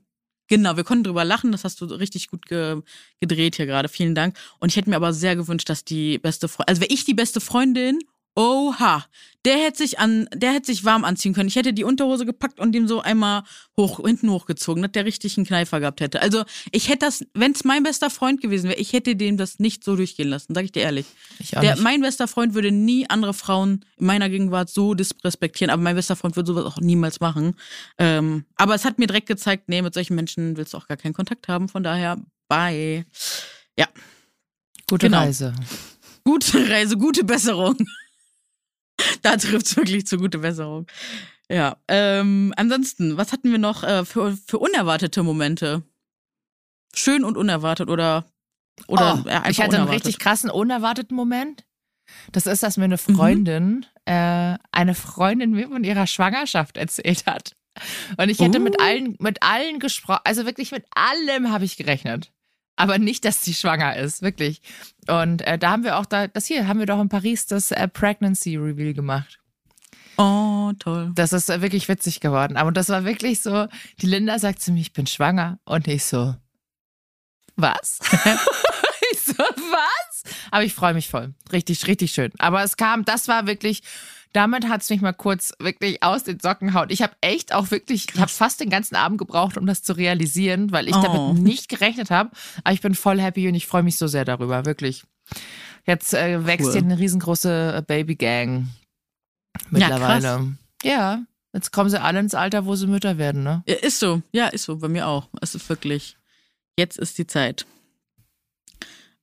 Genau, wir konnten drüber lachen, das hast du richtig gut ge gedreht hier gerade. Vielen Dank. Und ich hätte mir aber sehr gewünscht, dass die beste Freundin, also wäre ich die beste Freundin Oha, der hätte sich an, der hätte sich warm anziehen können. Ich hätte die Unterhose gepackt und ihm so einmal hoch, hinten hochgezogen, dass der richtig einen Kneifer gehabt hätte. Also ich hätte das, wenn es mein bester Freund gewesen wäre, ich hätte dem das nicht so durchgehen lassen, sag ich dir ehrlich. Ich auch der, nicht. Mein bester Freund würde nie andere Frauen in meiner Gegenwart so disrespektieren, aber mein bester Freund würde sowas auch niemals machen. Ähm, aber es hat mir direkt gezeigt, nee, mit solchen Menschen willst du auch gar keinen Kontakt haben. Von daher, bye. Ja. Gute genau. Reise. Gute Reise, gute Besserung. (laughs) da trifft es wirklich zu gute Besserung. Ja. Ähm, ansonsten, was hatten wir noch äh, für, für unerwartete Momente? schön und unerwartet oder oder oh, ich hatte unerwartet. einen richtig krassen unerwarteten Moment. Das ist, dass mir eine mhm. Freundin, mhm. äh, eine Freundin mir von ihrer Schwangerschaft erzählt hat. Und ich hätte uh. mit allen, mit allen gesprochen, also wirklich mit allem habe ich gerechnet. Aber nicht, dass sie schwanger ist, wirklich. Und äh, da haben wir auch da, das hier haben wir doch in Paris das äh, Pregnancy Reveal gemacht. Oh, toll. Das ist äh, wirklich witzig geworden. Aber das war wirklich so, die Linda sagt zu mir, ich bin schwanger. Und ich so, was? (laughs) (laughs) ich so, was? Aber ich freue mich voll. Richtig, richtig schön. Aber es kam, das war wirklich, damit hat es mich mal kurz wirklich aus den Socken haut. Ich habe echt auch wirklich, ich habe fast den ganzen Abend gebraucht, um das zu realisieren, weil ich oh. damit nicht gerechnet habe. Aber ich bin voll happy und ich freue mich so sehr darüber, wirklich. Jetzt äh, wächst cool. hier eine riesengroße äh, Baby-Gang mittlerweile. Ja, ja, jetzt kommen sie alle ins Alter, wo sie Mütter werden, ne? Ja, ist so, ja, ist so, bei mir auch. Es ist wirklich, jetzt ist die Zeit.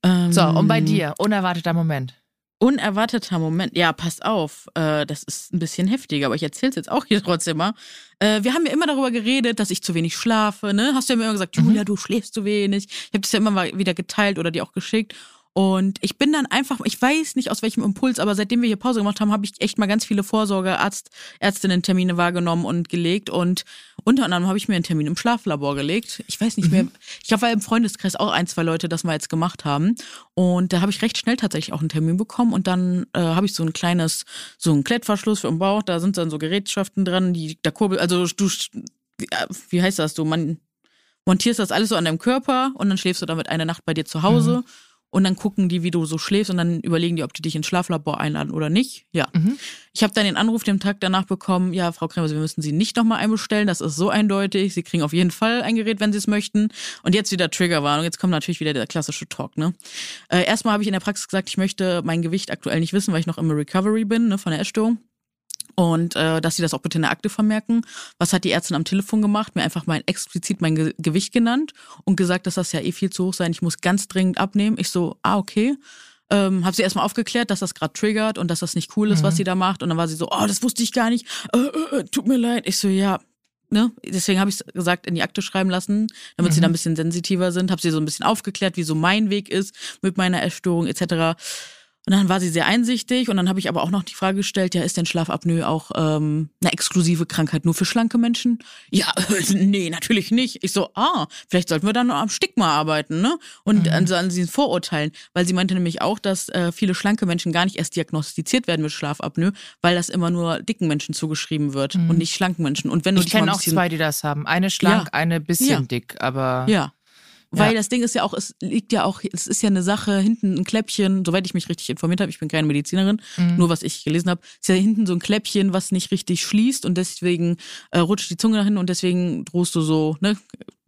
Ähm, so, und bei dir, unerwarteter Moment. Unerwarteter Moment. Ja, pass auf. Äh, das ist ein bisschen heftiger, aber ich erzähl's jetzt auch hier trotzdem mal. Äh, wir haben ja immer darüber geredet, dass ich zu wenig schlafe. Ne? Hast du ja immer gesagt, mhm. Julia, du schläfst zu wenig. Ich habe das ja immer mal wieder geteilt oder dir auch geschickt. Und ich bin dann einfach, ich weiß nicht aus welchem Impuls, aber seitdem wir hier Pause gemacht haben, habe ich echt mal ganz viele Vorsorgearzt, Ärztinnen-Termine wahrgenommen und gelegt. Und unter anderem habe ich mir einen Termin im Schlaflabor gelegt. Ich weiß nicht mhm. mehr, ich glaube, weil im Freundeskreis auch ein, zwei Leute das mal jetzt gemacht haben. Und da habe ich recht schnell tatsächlich auch einen Termin bekommen. Und dann äh, habe ich so ein kleines, so ein Klettverschluss für den Bauch. Da sind dann so Gerätschaften dran, die da kurbel, also du, wie heißt das, du man montierst das alles so an deinem Körper und dann schläfst du damit eine Nacht bei dir zu Hause. Mhm und dann gucken die, wie du so schläfst und dann überlegen die, ob die dich ins Schlaflabor einladen oder nicht. Ja. Mhm. Ich habe dann den Anruf den Tag danach bekommen, ja, Frau Kremer, wir müssen Sie nicht nochmal einbestellen, das ist so eindeutig. Sie kriegen auf jeden Fall ein Gerät, wenn Sie es möchten. Und jetzt wieder Triggerwarnung, jetzt kommt natürlich wieder der klassische Talk. Ne? Äh, erstmal habe ich in der Praxis gesagt, ich möchte mein Gewicht aktuell nicht wissen, weil ich noch im Recovery bin ne, von der Essstörung und äh, dass sie das auch bitte in der Akte vermerken. Was hat die Ärztin am Telefon gemacht? Mir einfach mal explizit mein Ge Gewicht genannt und gesagt, dass das ja eh viel zu hoch sein. Ich muss ganz dringend abnehmen. Ich so, ah okay. Ähm, habe sie erstmal aufgeklärt, dass das gerade triggert und dass das nicht cool ist, mhm. was sie da macht. Und dann war sie so, oh, das wusste ich gar nicht. Äh, äh, äh tut mir leid. Ich so, ja, ne? Deswegen habe ich es gesagt, in die Akte schreiben lassen, damit mhm. sie da ein bisschen sensitiver sind. Habe sie so ein bisschen aufgeklärt, wie so mein Weg ist mit meiner Essstörung etc. Und dann war sie sehr einsichtig und dann habe ich aber auch noch die Frage gestellt, ja, ist denn Schlafapnoe auch ähm, eine exklusive Krankheit nur für schlanke Menschen? Ja, (laughs) nee, natürlich nicht. Ich so, ah, vielleicht sollten wir dann am Stigma arbeiten, ne? Und mhm. an, an diesen Vorurteilen, weil sie meinte nämlich auch, dass äh, viele schlanke Menschen gar nicht erst diagnostiziert werden mit Schlafapnoe, weil das immer nur dicken Menschen zugeschrieben wird mhm. und nicht schlanken Menschen. Und wenn du ich kenne auch zwei, die das haben. Eine schlank, ja. eine bisschen ja. dick, aber ja. Weil ja. das Ding ist ja auch, es liegt ja auch, es ist ja eine Sache, hinten ein Kläppchen, soweit ich mich richtig informiert habe, ich bin keine Medizinerin, mhm. nur was ich gelesen habe, ist ja hinten so ein Kläppchen, was nicht richtig schließt und deswegen äh, rutscht die Zunge dahin und deswegen drohst du so, ne?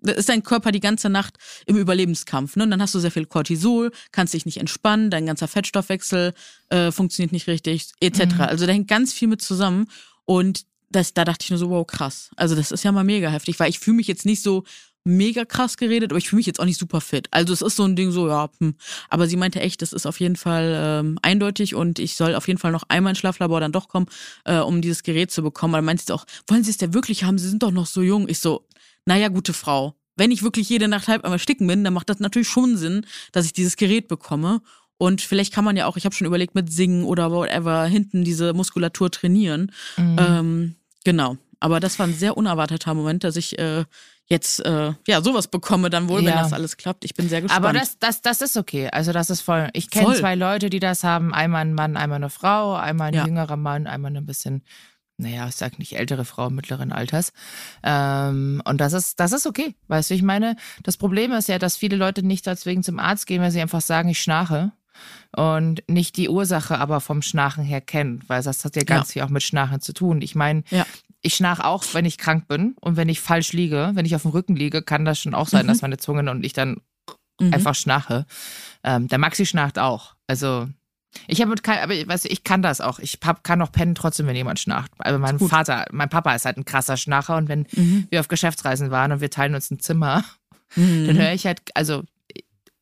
Da ist dein Körper die ganze Nacht im Überlebenskampf, ne? Und dann hast du sehr viel Cortisol, kannst dich nicht entspannen, dein ganzer Fettstoffwechsel äh, funktioniert nicht richtig, etc. Mhm. Also da hängt ganz viel mit zusammen und das, da dachte ich nur so, wow, krass. Also das ist ja mal mega heftig, weil ich fühle mich jetzt nicht so mega krass geredet, aber ich fühle mich jetzt auch nicht super fit. Also es ist so ein Ding so, ja, hm. aber sie meinte echt, das ist auf jeden Fall ähm, eindeutig und ich soll auf jeden Fall noch einmal ins Schlaflabor dann doch kommen, äh, um dieses Gerät zu bekommen. Aber meinte sie auch, wollen Sie es denn wirklich haben? Sie sind doch noch so jung. Ich so, naja, gute Frau. Wenn ich wirklich jede Nacht halb einmal sticken bin, dann macht das natürlich schon Sinn, dass ich dieses Gerät bekomme. Und vielleicht kann man ja auch, ich habe schon überlegt, mit Singen oder whatever, hinten diese Muskulatur trainieren. Mhm. Ähm, genau. Aber das war ein sehr unerwarteter Moment, dass ich äh, jetzt äh, ja sowas bekomme dann wohl, ja. wenn das alles klappt. Ich bin sehr gespannt. Aber das, das, das ist okay. Also das ist voll. Ich kenne zwei Leute, die das haben. Einmal ein Mann, einmal eine Frau, einmal ein ja. jüngerer Mann, einmal ein bisschen, naja, ich sag nicht ältere Frau mittleren Alters. Ähm, und das ist, das ist okay. Weißt du, ich meine, das Problem ist ja, dass viele Leute nicht deswegen zum Arzt gehen, weil sie einfach sagen, ich schnarche und nicht die Ursache aber vom Schnarchen her kennen, weil das hat ja ganz ja. viel auch mit Schnarchen zu tun. Ich meine, ja ich schnarch auch, wenn ich krank bin und wenn ich falsch liege, wenn ich auf dem Rücken liege, kann das schon auch sein, mhm. dass meine Zunge und ich dann mhm. einfach schnarche. Ähm, der Maxi schnarcht auch. Also ich habe kein, aber weißt du, ich kann das auch. Ich hab, kann auch pennen trotzdem, wenn jemand schnarcht. Also mein Vater, mein Papa ist halt ein krasser Schnarcher und wenn mhm. wir auf Geschäftsreisen waren und wir teilen uns ein Zimmer, (laughs) mhm. dann höre ich halt, also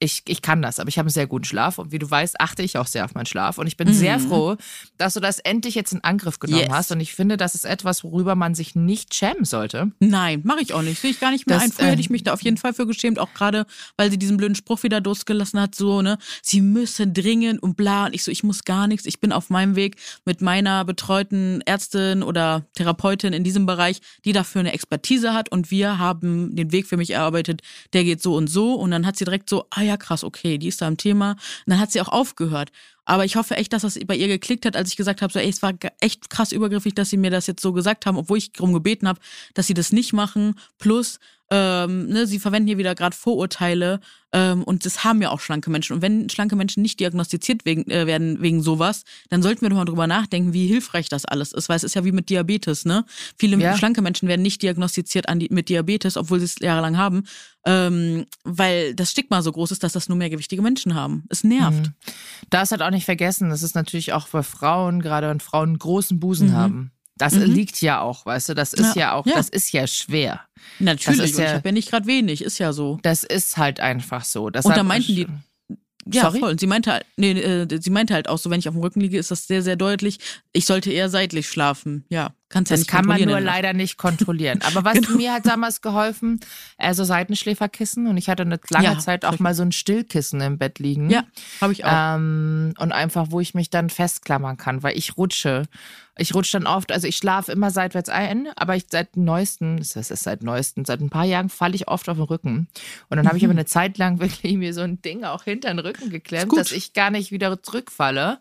ich, ich kann das, aber ich habe einen sehr guten Schlaf und wie du weißt, achte ich auch sehr auf meinen Schlaf. Und ich bin mhm. sehr froh, dass du das endlich jetzt in Angriff genommen yes. hast. Und ich finde, das ist etwas, worüber man sich nicht schämen sollte. Nein, mache ich auch nicht, sehe ich gar nicht mehr das, ein. Früher äh, hätte ich mich da auf jeden Fall für geschämt, auch gerade, weil sie diesen blöden Spruch wieder losgelassen hat, so, ne, sie müssen dringend und bla. Und ich so, ich muss gar nichts, ich bin auf meinem Weg mit meiner betreuten Ärztin oder Therapeutin in diesem Bereich, die dafür eine Expertise hat. Und wir haben den Weg für mich erarbeitet, der geht so und so. Und dann hat sie direkt so, ah ja, krass, okay, die ist da im Thema. Und dann hat sie auch aufgehört. Aber ich hoffe echt, dass das bei ihr geklickt hat, als ich gesagt habe, so, ey, es war echt krass übergriffig, dass sie mir das jetzt so gesagt haben, obwohl ich darum gebeten habe, dass sie das nicht machen. Plus, ähm, ne, sie verwenden hier wieder gerade Vorurteile ähm, und das haben ja auch schlanke Menschen. Und wenn schlanke Menschen nicht diagnostiziert wegen, äh, werden wegen sowas, dann sollten wir doch mal drüber nachdenken, wie hilfreich das alles ist, weil es ist ja wie mit Diabetes, ne? Viele ja. schlanke Menschen werden nicht diagnostiziert an die, mit Diabetes, obwohl sie es jahrelang haben, ähm, weil das Stigma so groß ist, dass das nur mehrgewichtige Menschen haben. Es nervt. Mhm. Da ist halt auch nicht vergessen, das ist natürlich auch für Frauen, gerade wenn Frauen einen großen Busen mhm. haben das mhm. liegt ja auch, weißt du, das ist ja, ja auch, ja. das ist ja schwer. Natürlich, ja, ich habe ja nicht gerade wenig, ist ja so. Das ist halt einfach so. Das und da meinten die, ja, Sorry? voll. Und sie meinte halt, nee, äh, sie meinte halt auch so, wenn ich auf dem Rücken liege, ist das sehr, sehr deutlich. Ich sollte eher seitlich schlafen. Ja, kannst ja das nicht kann man nur leider nicht kontrollieren. (laughs) Aber was genau. mir hat damals geholfen, also Seitenschläferkissen und ich hatte eine lange ja, Zeit auch mal so ein Stillkissen im Bett liegen. Ja, habe ich auch. Ähm, und einfach, wo ich mich dann festklammern kann, weil ich rutsche. Ich rutsche dann oft, also ich schlafe immer seitwärts ein, aber ich seit neuesten, das ist seit neuesten, seit ein paar Jahren falle ich oft auf den Rücken. Und dann habe ich aber mhm. eine Zeit lang (laughs) wirklich mir so ein Ding auch hinter den Rücken geklemmt, dass ich gar nicht wieder zurückfalle.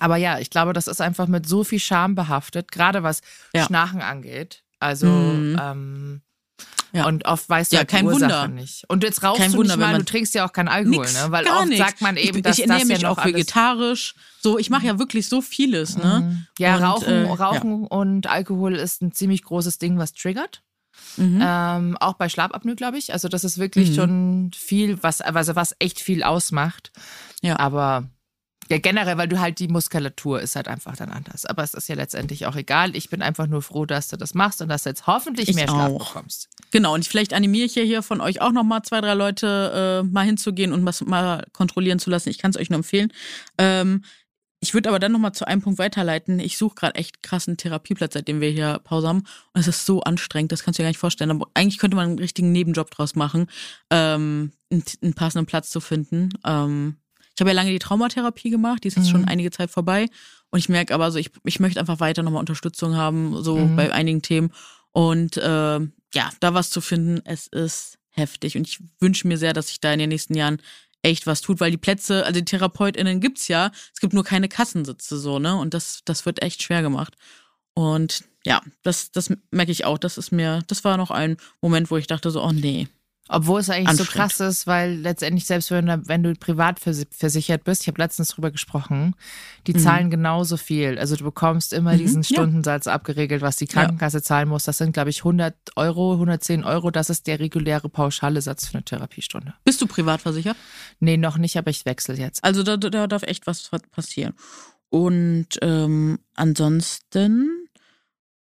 Aber ja, ich glaube, das ist einfach mit so viel Scham behaftet, gerade was ja. Schnarchen angeht. Also, mhm. ähm, ja. Und oft weißt du ja, halt kein Ursache Wunder. nicht. Und jetzt rauchst kein du Wunder, nicht mal, du trinkst ja auch kein Alkohol, ne? Weil oft nix. sagt man eben, ich, dass ich ernähre das mich ja auch vegetarisch. So, ich mache ja wirklich so vieles, ne? Mhm. Ja, und, Rauchen, äh, Rauchen ja. und Alkohol ist ein ziemlich großes Ding, was triggert. Mhm. Ähm, auch bei Schlafapnoe, glaube ich. Also das ist wirklich mhm. schon viel, was, also was echt viel ausmacht. Ja. Aber ja, generell, weil du halt die Muskulatur ist halt einfach dann anders. Aber es ist ja letztendlich auch egal. Ich bin einfach nur froh, dass du das machst und dass du jetzt hoffentlich ich mehr Schlaf auch. bekommst. Genau, und vielleicht animiere ich ja hier von euch auch nochmal zwei, drei Leute äh, mal hinzugehen und was mal kontrollieren zu lassen. Ich kann es euch nur empfehlen. Ähm, ich würde aber dann nochmal zu einem Punkt weiterleiten. Ich suche gerade echt krassen Therapieplatz, seitdem wir hier Pause haben. Und es ist so anstrengend, das kannst du dir gar nicht vorstellen. Aber eigentlich könnte man einen richtigen Nebenjob draus machen, ähm, einen, einen passenden Platz zu finden. Ähm, ich habe ja lange die Traumatherapie gemacht, die ist jetzt mhm. schon einige Zeit vorbei. Und ich merke aber so, ich, ich möchte einfach weiter nochmal Unterstützung haben, so mhm. bei einigen Themen. Und äh, ja, da was zu finden, es ist heftig. Und ich wünsche mir sehr, dass sich da in den nächsten Jahren echt was tut, weil die Plätze, also die TherapeutInnen gibt's ja, es gibt nur keine Kassensitze so, ne? Und das, das wird echt schwer gemacht. Und ja, das, das merke ich auch. Das ist mir, das war noch ein Moment, wo ich dachte so, oh nee, obwohl es eigentlich so krass ist, weil letztendlich, selbst wenn, wenn du privat versichert bist, ich habe letztens drüber gesprochen, die mhm. zahlen genauso viel. Also du bekommst immer mhm, diesen Stundensatz ja. abgeregelt, was die Krankenkasse ja. zahlen muss. Das sind, glaube ich, 100 Euro, 110 Euro. Das ist der reguläre pauschale Satz für eine Therapiestunde. Bist du privat versichert? Nee, noch nicht, aber ich wechsle jetzt. Also da, da darf echt was passieren. Und ähm, ansonsten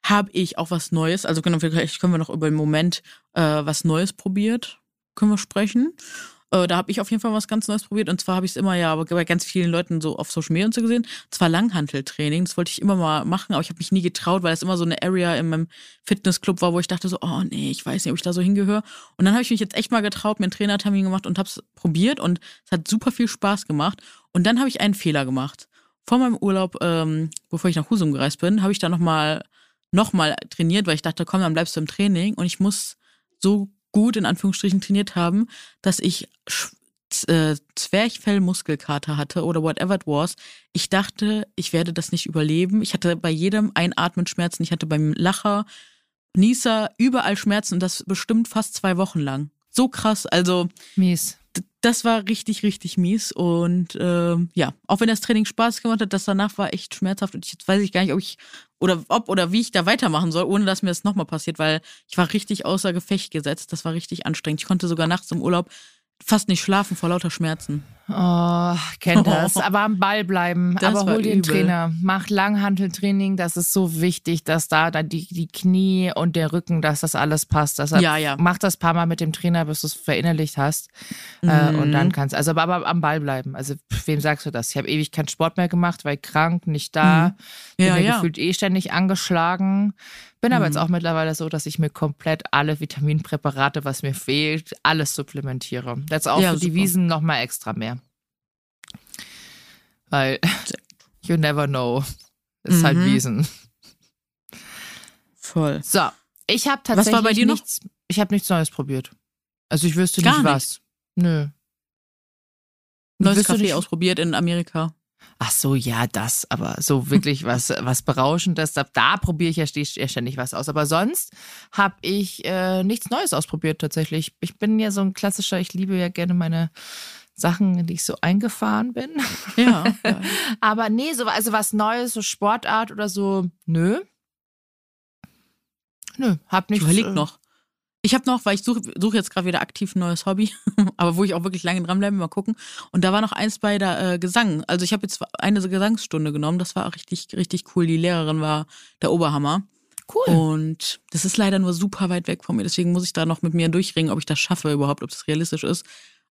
habe ich auch was Neues. Also genau, vielleicht können wir noch über den Moment äh, was Neues probiert, können wir sprechen. Äh, da habe ich auf jeden Fall was ganz Neues probiert. Und zwar habe ich es immer ja bei ganz vielen Leuten so auf Social Media und so gesehen. Zwar Langhanteltraining. Das wollte ich immer mal machen, aber ich habe mich nie getraut, weil es immer so eine Area in meinem Fitnessclub war, wo ich dachte so, oh nee, ich weiß nicht, ob ich da so hingehöre. Und dann habe ich mich jetzt echt mal getraut, mir einen Trainertermin gemacht und habe es probiert. Und es hat super viel Spaß gemacht. Und dann habe ich einen Fehler gemacht. Vor meinem Urlaub, ähm, bevor ich nach Husum gereist bin, habe ich da nochmal nochmal trainiert, weil ich dachte, komm, dann bleibst du im Training. Und ich muss so gut in Anführungsstrichen trainiert haben, dass ich äh, Zwerchfellmuskelkater hatte oder whatever it was. Ich dachte, ich werde das nicht überleben. Ich hatte bei jedem Einatmen Schmerzen. Ich hatte beim Lacher, Nieser überall Schmerzen und das bestimmt fast zwei Wochen lang. So krass. Also mies das war richtig, richtig mies. Und ähm, ja, auch wenn das Training Spaß gemacht hat, das danach war echt schmerzhaft. Und jetzt weiß ich gar nicht, ob ich oder ob oder wie ich da weitermachen soll, ohne dass mir das nochmal passiert, weil ich war richtig außer Gefecht gesetzt. Das war richtig anstrengend. Ich konnte sogar nachts im Urlaub fast nicht schlafen vor lauter Schmerzen. Oh, kennt (laughs) das. Aber am Ball bleiben. Das aber hol dir einen Trainer. Mach Langhanteltraining. Das ist so wichtig, dass da dann die, die Knie und der Rücken, dass das alles passt. Deshalb ja, ja. Mach das paar Mal mit dem Trainer, bis du es verinnerlicht hast. Mhm. Äh, und dann mhm. kannst also aber, aber am Ball bleiben. Also wem sagst du das? Ich habe ewig keinen Sport mehr gemacht, weil krank, nicht da. Mhm. Ja, Bin ja, gefühlt eh ständig angeschlagen. Bin aber jetzt mhm. auch mittlerweile so, dass ich mir komplett alle Vitaminpräparate, was mir fehlt, alles supplementiere. Jetzt auch ja, für super. die Wiesen nochmal extra mehr. Weil (laughs) you never know. Ist halt mhm. halt Wiesen. Voll. So, ich habe tatsächlich was war bei dir nichts, noch? ich habe nichts Neues probiert. Also ich wüsste Gar nicht was. Nö. Neues Kaffee ausprobiert in Amerika. Ach so, ja, das, aber so wirklich (laughs) was, was Berauschendes, da, da probiere ich ja ständig was aus. Aber sonst habe ich äh, nichts Neues ausprobiert tatsächlich. Ich bin ja so ein klassischer, ich liebe ja gerne meine Sachen, in die ich so eingefahren bin. Ja. ja. (laughs) aber nee, so, also was Neues, so Sportart oder so, nö. Nö, hab nichts. Überleg äh, noch. Ich habe noch, weil ich suche such jetzt gerade wieder aktiv ein neues Hobby, (laughs) aber wo ich auch wirklich lange dranbleibe, mal gucken. Und da war noch eins bei der äh, Gesang. Also ich habe jetzt eine Gesangsstunde genommen, das war auch richtig, richtig cool. Die Lehrerin war der Oberhammer. Cool. Und das ist leider nur super weit weg von mir, deswegen muss ich da noch mit mir durchringen, ob ich das schaffe überhaupt, ob das realistisch ist.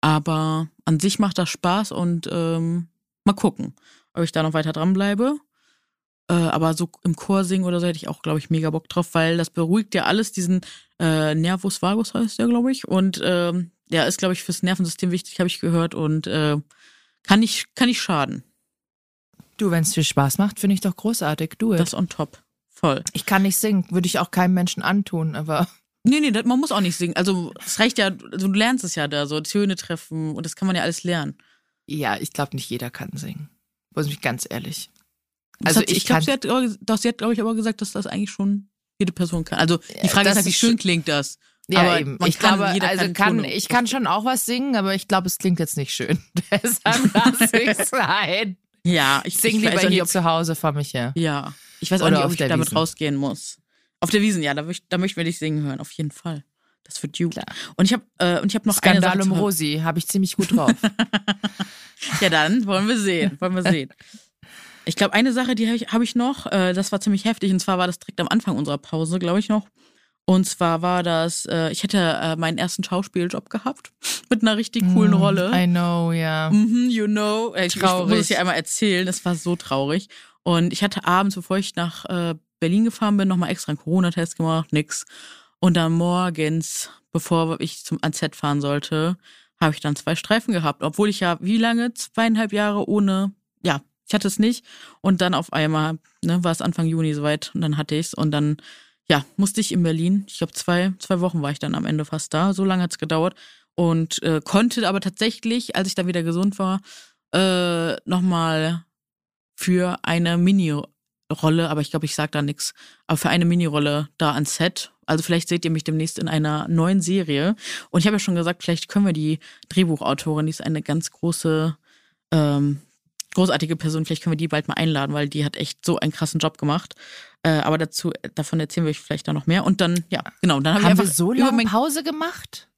Aber an sich macht das Spaß und ähm, mal gucken, ob ich da noch weiter dranbleibe. Äh, aber so im Chor singen oder so hätte ich auch, glaube ich, mega Bock drauf, weil das beruhigt ja alles, diesen äh, Nervus vagus heißt der, glaube ich. Und ähm, ja, ist, glaube ich, fürs Nervensystem wichtig, habe ich gehört. Und äh, kann nicht, kann nicht schaden. Du, wenn es dir Spaß macht, finde ich doch großartig. Du. Das on top. Voll. Ich kann nicht singen, würde ich auch keinem Menschen antun, aber. Nee, nee, das, man muss auch nicht singen. Also es reicht ja, also, du lernst es ja da, so Töne treffen und das kann man ja alles lernen. Ja, ich glaube nicht jeder kann singen. Muss mich ganz ehrlich. Also hat, ich, ich glaube, sie hat, doch, sie hat, glaube ich, aber gesagt, dass das eigentlich schon jede Person kann. Also die Frage ist halt, wie schön klingt das? Ja, aber eben. ich kann, glaube, also kann, ich kann schon auch was singen, aber ich glaube, es klingt jetzt nicht schön. (laughs) Deshalb lasse (laughs) ich sein. Ja, ich singe lieber hier zu Hause vor mich her. Ja, ich weiß auch Oder nicht, ob ich damit Wiesen. rausgehen muss. Auf der Wiesen, ja, da, da möchten wir dich singen hören, auf jeden Fall. Das wird you. Klar. Und ich habe äh, und ich habe noch Skandal eine Sache um Rosi, habe ich ziemlich gut drauf. (laughs) ja, dann wollen wir sehen, wollen wir sehen. Ich glaube, eine Sache, die habe ich, hab ich noch, äh, das war ziemlich heftig, und zwar war das direkt am Anfang unserer Pause, glaube ich noch. Und zwar war das, äh, ich hätte äh, meinen ersten Schauspieljob gehabt (laughs) mit einer richtig coolen mm, Rolle. I know, ja. Yeah. Mm you know. Ich, ich muss es dir einmal erzählen, das war so traurig. Und ich hatte abends, bevor ich nach äh, Berlin gefahren bin, nochmal extra einen Corona-Test gemacht, nix. Und dann morgens, bevor ich zum Set fahren sollte, habe ich dann zwei Streifen gehabt, obwohl ich ja wie lange zweieinhalb Jahre ohne ja ich hatte es nicht. Und dann auf einmal, ne, war es Anfang Juni soweit und dann hatte ich es. Und dann, ja, musste ich in Berlin. Ich glaube, zwei, zwei Wochen war ich dann am Ende fast da. So lange hat es gedauert. Und äh, konnte aber tatsächlich, als ich dann wieder gesund war, äh, nochmal für eine Mini-Rolle, aber ich glaube, ich sage da nichts, aber für eine Mini-Rolle da ans Set. Also vielleicht seht ihr mich demnächst in einer neuen Serie. Und ich habe ja schon gesagt, vielleicht können wir die Drehbuchautorin, die ist eine ganz große ähm, großartige Person. Vielleicht können wir die bald mal einladen, weil die hat echt so einen krassen Job gemacht. Äh, aber dazu, davon erzählen wir euch vielleicht da noch mehr. Und dann, ja, genau. Dann haben, haben wir, wir so lange Pause gemacht?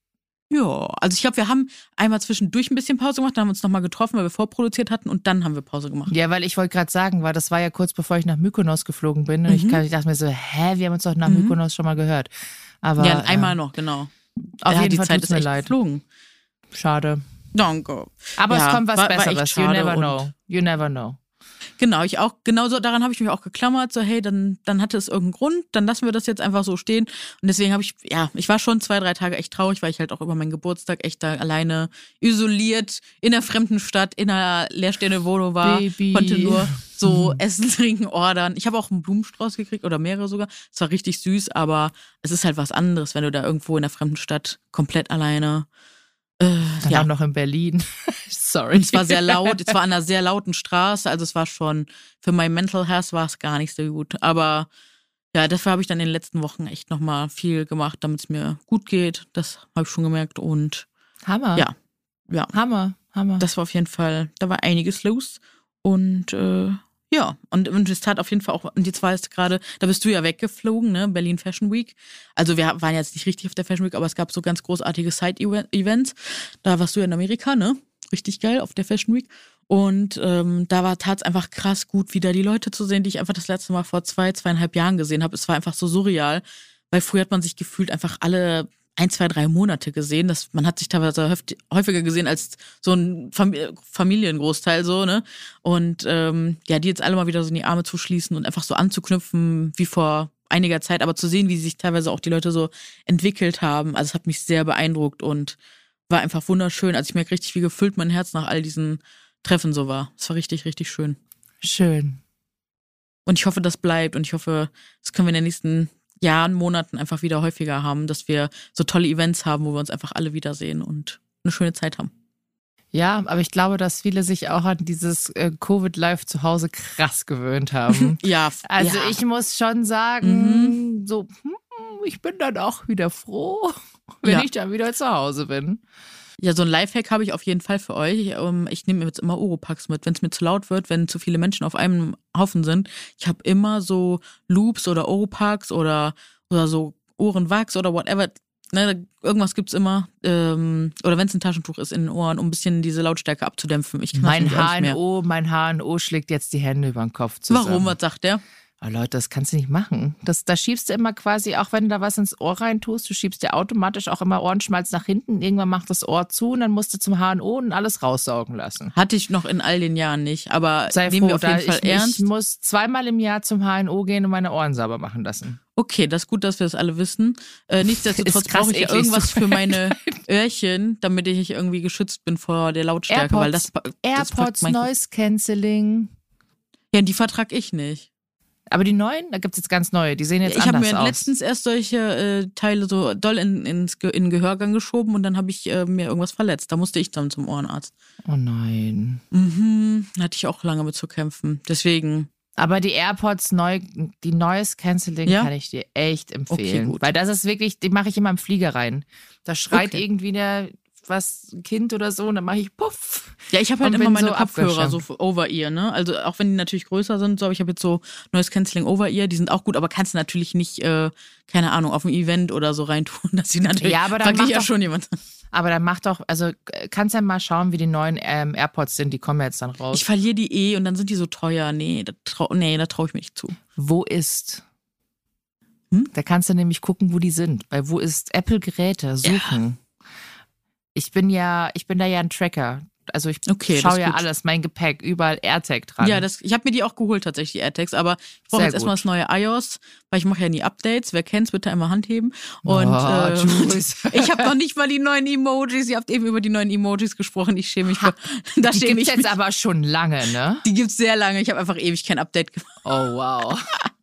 Ja, also ich glaube, wir haben einmal zwischendurch ein bisschen Pause gemacht, dann haben wir uns nochmal getroffen, weil wir vorproduziert hatten und dann haben wir Pause gemacht. Ja, weil ich wollte gerade sagen, weil das war ja kurz bevor ich nach Mykonos geflogen bin und mhm. ich, ich, dachte mir so, hä, wir haben uns doch nach mhm. Mykonos schon mal gehört. Aber, ja, einmal äh, noch, genau. Auf ja, jeden die Fall Zeit ist mir leid. geflogen. Schade. Danke. Aber ja, es kommt was war, Besseres. War you never know. You never know. Genau, ich auch, genauso daran habe ich mich auch geklammert, so hey, dann, dann hatte es irgendeinen Grund, dann lassen wir das jetzt einfach so stehen. Und deswegen habe ich, ja, ich war schon zwei, drei Tage echt traurig, weil ich halt auch über meinen Geburtstag echt da alleine isoliert in einer fremden Stadt, in einer leerstehenden Wohnung war, Baby. konnte nur so (laughs) Essen, (laughs) Trinken, ordern. Ich habe auch einen Blumenstrauß gekriegt oder mehrere sogar. Es war richtig süß, aber es ist halt was anderes, wenn du da irgendwo in einer fremden Stadt komplett alleine äh, Dann ja. auch noch in Berlin. (laughs) Sorry. es war sehr laut, es war an einer sehr lauten Straße, also es war schon, für mein Mental Health war es gar nicht so gut. Aber ja, dafür habe ich dann in den letzten Wochen echt nochmal viel gemacht, damit es mir gut geht. Das habe ich schon gemerkt und Hammer. Ja. Ja. Hammer, Hammer. Das war auf jeden Fall, da war einiges los. Und äh, ja, und, und es tat auf jeden Fall auch, und jetzt war es gerade, da bist du ja weggeflogen, ne, Berlin Fashion Week. Also wir waren jetzt nicht richtig auf der Fashion Week, aber es gab so ganz großartige Side-Events. Da warst du ja in Amerika, ne? Richtig geil auf der Fashion Week. Und ähm, da war tat einfach krass gut, wieder die Leute zu sehen, die ich einfach das letzte Mal vor zwei, zweieinhalb Jahren gesehen habe. Es war einfach so surreal, weil früher hat man sich gefühlt einfach alle ein, zwei, drei Monate gesehen. Das, man hat sich teilweise häufiger gesehen als so ein Familiengroßteil so, ne? Und ähm, ja, die jetzt alle mal wieder so in die Arme zuschließen und einfach so anzuknüpfen wie vor einiger Zeit, aber zu sehen, wie sich teilweise auch die Leute so entwickelt haben. Also es hat mich sehr beeindruckt und war einfach wunderschön. Also ich merke richtig, wie gefüllt mein Herz nach all diesen Treffen so war. Es war richtig, richtig schön. Schön. Und ich hoffe, das bleibt und ich hoffe, das können wir in den nächsten Jahren, Monaten einfach wieder häufiger haben, dass wir so tolle Events haben, wo wir uns einfach alle wiedersehen und eine schöne Zeit haben. Ja, aber ich glaube, dass viele sich auch an dieses äh, Covid-Life zu Hause krass gewöhnt haben. (laughs) ja. Also ja. ich muss schon sagen, mhm. so, hm, ich bin dann auch wieder froh, (laughs) wenn ja. ich dann wieder zu Hause bin. Ja, so ein Lifehack habe ich auf jeden Fall für euch. Ähm, ich nehme jetzt immer Oropax mit, wenn es mir zu laut wird, wenn zu viele Menschen auf einem Haufen sind. Ich habe immer so Loops oder Oropax oder, oder so Ohrenwachs oder whatever. Ne, irgendwas gibt's immer. Ähm, oder wenn es ein Taschentuch ist in den Ohren, um ein bisschen diese Lautstärke abzudämpfen. Ich kann mein HNO, mein HNO schlägt jetzt die Hände über den Kopf zusammen. Warum? Was sagt der? Oh Leute, das kannst du nicht machen. Das, da schiebst du immer quasi, auch wenn du da was ins Ohr rein tust, du schiebst dir automatisch auch immer Ohrenschmalz nach hinten. Irgendwann macht das Ohr zu und dann musst du zum HNO und alles raussaugen lassen. Hatte ich noch in all den Jahren nicht, aber Sei nehmen froh, wir auf jeden Fall ich, ernst. Ich muss zweimal im Jahr zum HNO gehen und meine Ohren sauber machen lassen. Okay, das ist gut, dass wir das alle wissen. Äh, nichtsdestotrotz brauche ich ja irgendwas für meine (laughs) Öhrchen, damit ich irgendwie geschützt bin vor der Lautstärke. AirPods, weil das, das AirPods Noise Cancelling. Ja, die vertrag ich nicht. Aber die neuen, da gibt es jetzt ganz neue, die sehen jetzt ich anders aus. Ich habe mir letztens erst solche äh, Teile so doll in, ins, in den Gehörgang geschoben und dann habe ich äh, mir irgendwas verletzt. Da musste ich dann zum Ohrenarzt. Oh nein. Mhm, hatte ich auch lange mit zu kämpfen. Deswegen. Aber die AirPods neu, die Noise Cancelling ja? kann ich dir echt empfehlen. Okay, gut. Weil das ist wirklich, die mache ich immer im Flieger rein. Da schreit okay. irgendwie der was, ein Kind oder so, und dann mache ich puff. Ja, ich habe halt immer meine so Kopfhörer so Over-Ear, ne? Also auch wenn die natürlich größer sind, so, aber ich habe jetzt so Noise Cancelling Over-Ear, die sind auch gut, aber kannst du natürlich nicht, äh, keine Ahnung, auf ein Event oder so reintun, (laughs) dass sie natürlich, ja, aber dann macht ja doch, schon jemand. Aber dann mach doch, also kannst ja mal schauen, wie die neuen ähm, AirPods sind, die kommen jetzt dann raus. Ich verliere die eh und dann sind die so teuer. Nee, da trau, nee, da traue ich mich nicht zu. Wo ist? Hm? Da kannst du nämlich gucken, wo die sind. Bei wo ist Apple-Geräte suchen. Ja. Ich bin ja, ich bin da ja ein Tracker. Also ich okay, schaue ja alles, mein Gepäck, überall AirTag dran. Ja, das, ich habe mir die auch geholt tatsächlich, die AirTags, aber ich brauche jetzt erstmal das neue iOS, weil ich mache ja nie Updates. Wer kennt's, bitte einmal handheben. Und oh, äh, ich habe noch nicht mal die neuen Emojis. Ihr habt eben über die neuen Emojis gesprochen. Ich schäme mich. Für, (laughs) da die gibt's ich jetzt aber schon lange, ne? Die gibt's sehr lange. Ich habe einfach ewig kein Update gemacht. Oh wow.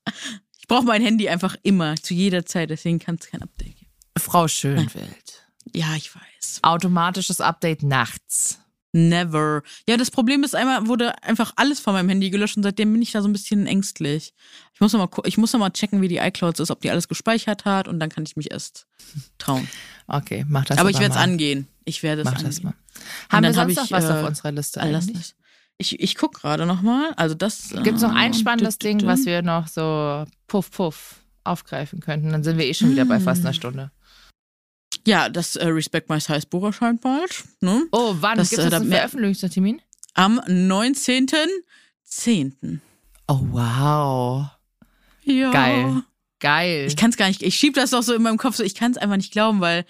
(laughs) ich brauche mein Handy einfach immer, zu jeder Zeit. Deswegen kann es kein Update geben. Frau Schönwelt. Ja, ich weiß. Automatisches Update nachts. Never. Ja, das Problem ist einmal wurde einfach alles von meinem Handy gelöscht und seitdem bin ich da so ein bisschen ängstlich. Ich muss noch mal, ich muss noch mal checken, wie die iCloud ist, ob die alles gespeichert hat und dann kann ich mich erst trauen. Okay, mach das Aber ich werde es angehen. Ich werde es mach angehen. Das mal. Haben wir sonst hab noch was äh, auf unserer Liste eigentlich? Ich, ich gucke gerade noch mal. Also das. Gibt es noch ein äh, spannendes Ding, was wir noch so puff puff aufgreifen könnten? Dann sind wir eh schon wieder bei fast einer Stunde. Ja, das äh, Respect My Size Buch erscheint bald. Ne? Oh, wann gibt es äh, einen Veröffentlichungstermin? Am 19.10. Oh, wow. Ja. Geil. Geil. Ich kann es gar nicht, ich schieb das doch so in meinem Kopf so, ich kann es einfach nicht glauben, weil,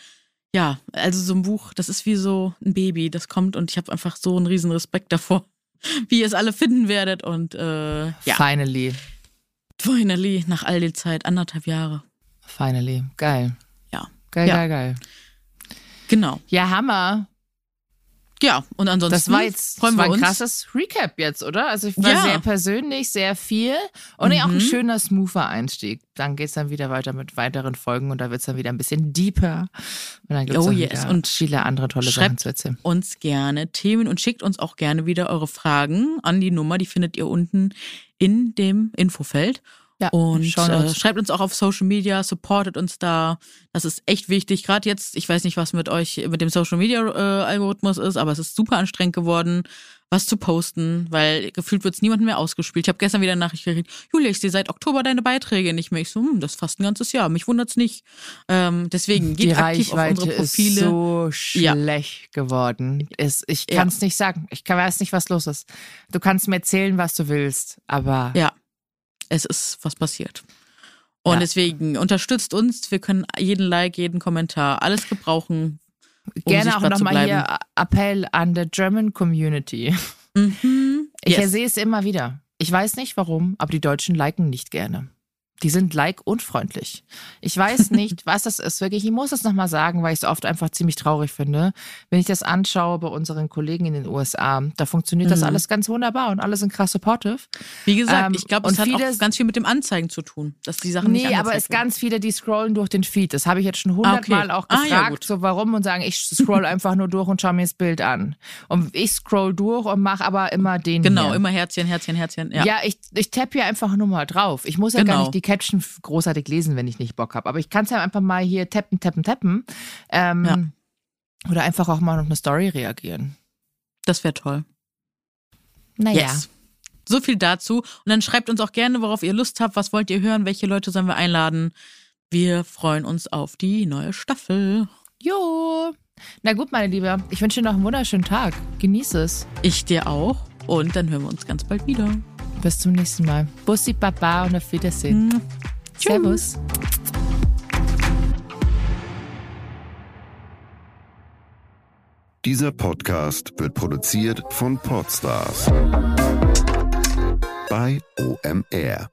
ja, also so ein Buch, das ist wie so ein Baby, das kommt und ich habe einfach so einen riesen Respekt davor, (laughs) wie ihr es alle finden werdet und äh, ja. Finally. Finally, nach all der Zeit, anderthalb Jahre. Finally, geil. Geil, ja. geil, geil. Genau. Ja, Hammer. Ja, und ansonsten das war jetzt freuen das war wir ein krasses Recap jetzt, oder? Also ich war ja. sehr persönlich, sehr viel und mhm. auch ein mhm. schöner, smoother Einstieg. Dann geht es dann wieder weiter mit weiteren Folgen und da wird es dann wieder ein bisschen deeper. Und dann gibt es oh, yes. und viele andere tolle Sachen zu erzählen. uns gerne Themen und schickt uns auch gerne wieder eure Fragen an die Nummer, die findet ihr unten in dem Infofeld. Ja, und äh, schreibt uns auch auf Social Media, supportet uns da. Das ist echt wichtig. Gerade jetzt, ich weiß nicht, was mit euch, mit dem Social Media äh, Algorithmus ist, aber es ist super anstrengend geworden, was zu posten, weil gefühlt wird es niemandem mehr ausgespielt. Ich habe gestern wieder eine Nachricht gekriegt, Julia, ich sehe seit Oktober deine Beiträge nicht mehr. Ich so, hm, das ist fast ein ganzes Jahr. Mich wundert's nicht. Ähm, deswegen geht Die aktiv Reichweite auf unsere Profile. ist so schlecht ja. geworden. Ist, ich kann es ja. nicht sagen. Ich kann, weiß nicht, was los ist. Du kannst mir erzählen, was du willst, aber ja es ist was passiert. Und ja. deswegen unterstützt uns. Wir können jeden Like, jeden Kommentar, alles gebrauchen. Um Gerne auch nochmal hier Appell an der German Community. Mhm. Ich yes. sehe es immer wieder. Ich weiß nicht warum, aber die Deutschen liken nicht gerne. Die sind like unfreundlich. Ich weiß (laughs) nicht, was das ist. Wirklich, ich muss es nochmal sagen, weil ich es oft einfach ziemlich traurig finde. Wenn ich das anschaue bei unseren Kollegen in den USA, da funktioniert mhm. das alles ganz wunderbar und alle sind krass supportive. Wie gesagt, ähm, ich glaube, es hat viele, auch ganz viel mit dem Anzeigen zu tun, dass die Sachen nee, nicht aber es ganz viele, die scrollen durch den Feed. Das habe ich jetzt schon hundertmal ah, okay. auch gefragt, ah, ja, so warum und sagen, ich scroll (laughs) einfach nur durch und schaue mir das Bild an. Und ich scroll durch und mache aber immer den Genau, hier. immer Herzchen, Herzchen, Herzchen. Ja, ja ich, ich tapp hier einfach nur mal drauf. Ich muss ja genau. gar nicht die Caption großartig lesen, wenn ich nicht Bock habe. Aber ich kann es ja einfach mal hier tappen, tappen, tappen. Ähm, ja. Oder einfach auch mal auf eine Story reagieren. Das wäre toll. Naja. Yes. So viel dazu. Und dann schreibt uns auch gerne, worauf ihr Lust habt. Was wollt ihr hören? Welche Leute sollen wir einladen? Wir freuen uns auf die neue Staffel. Jo. Na gut, meine Liebe. Ich wünsche dir noch einen wunderschönen Tag. Genieße es. Ich dir auch. Und dann hören wir uns ganz bald wieder. Bis zum nächsten Mal. Bussi Baba und auf Wiedersehen. Mhm. Servus. Dieser Podcast wird produziert von Podstars bei OMR.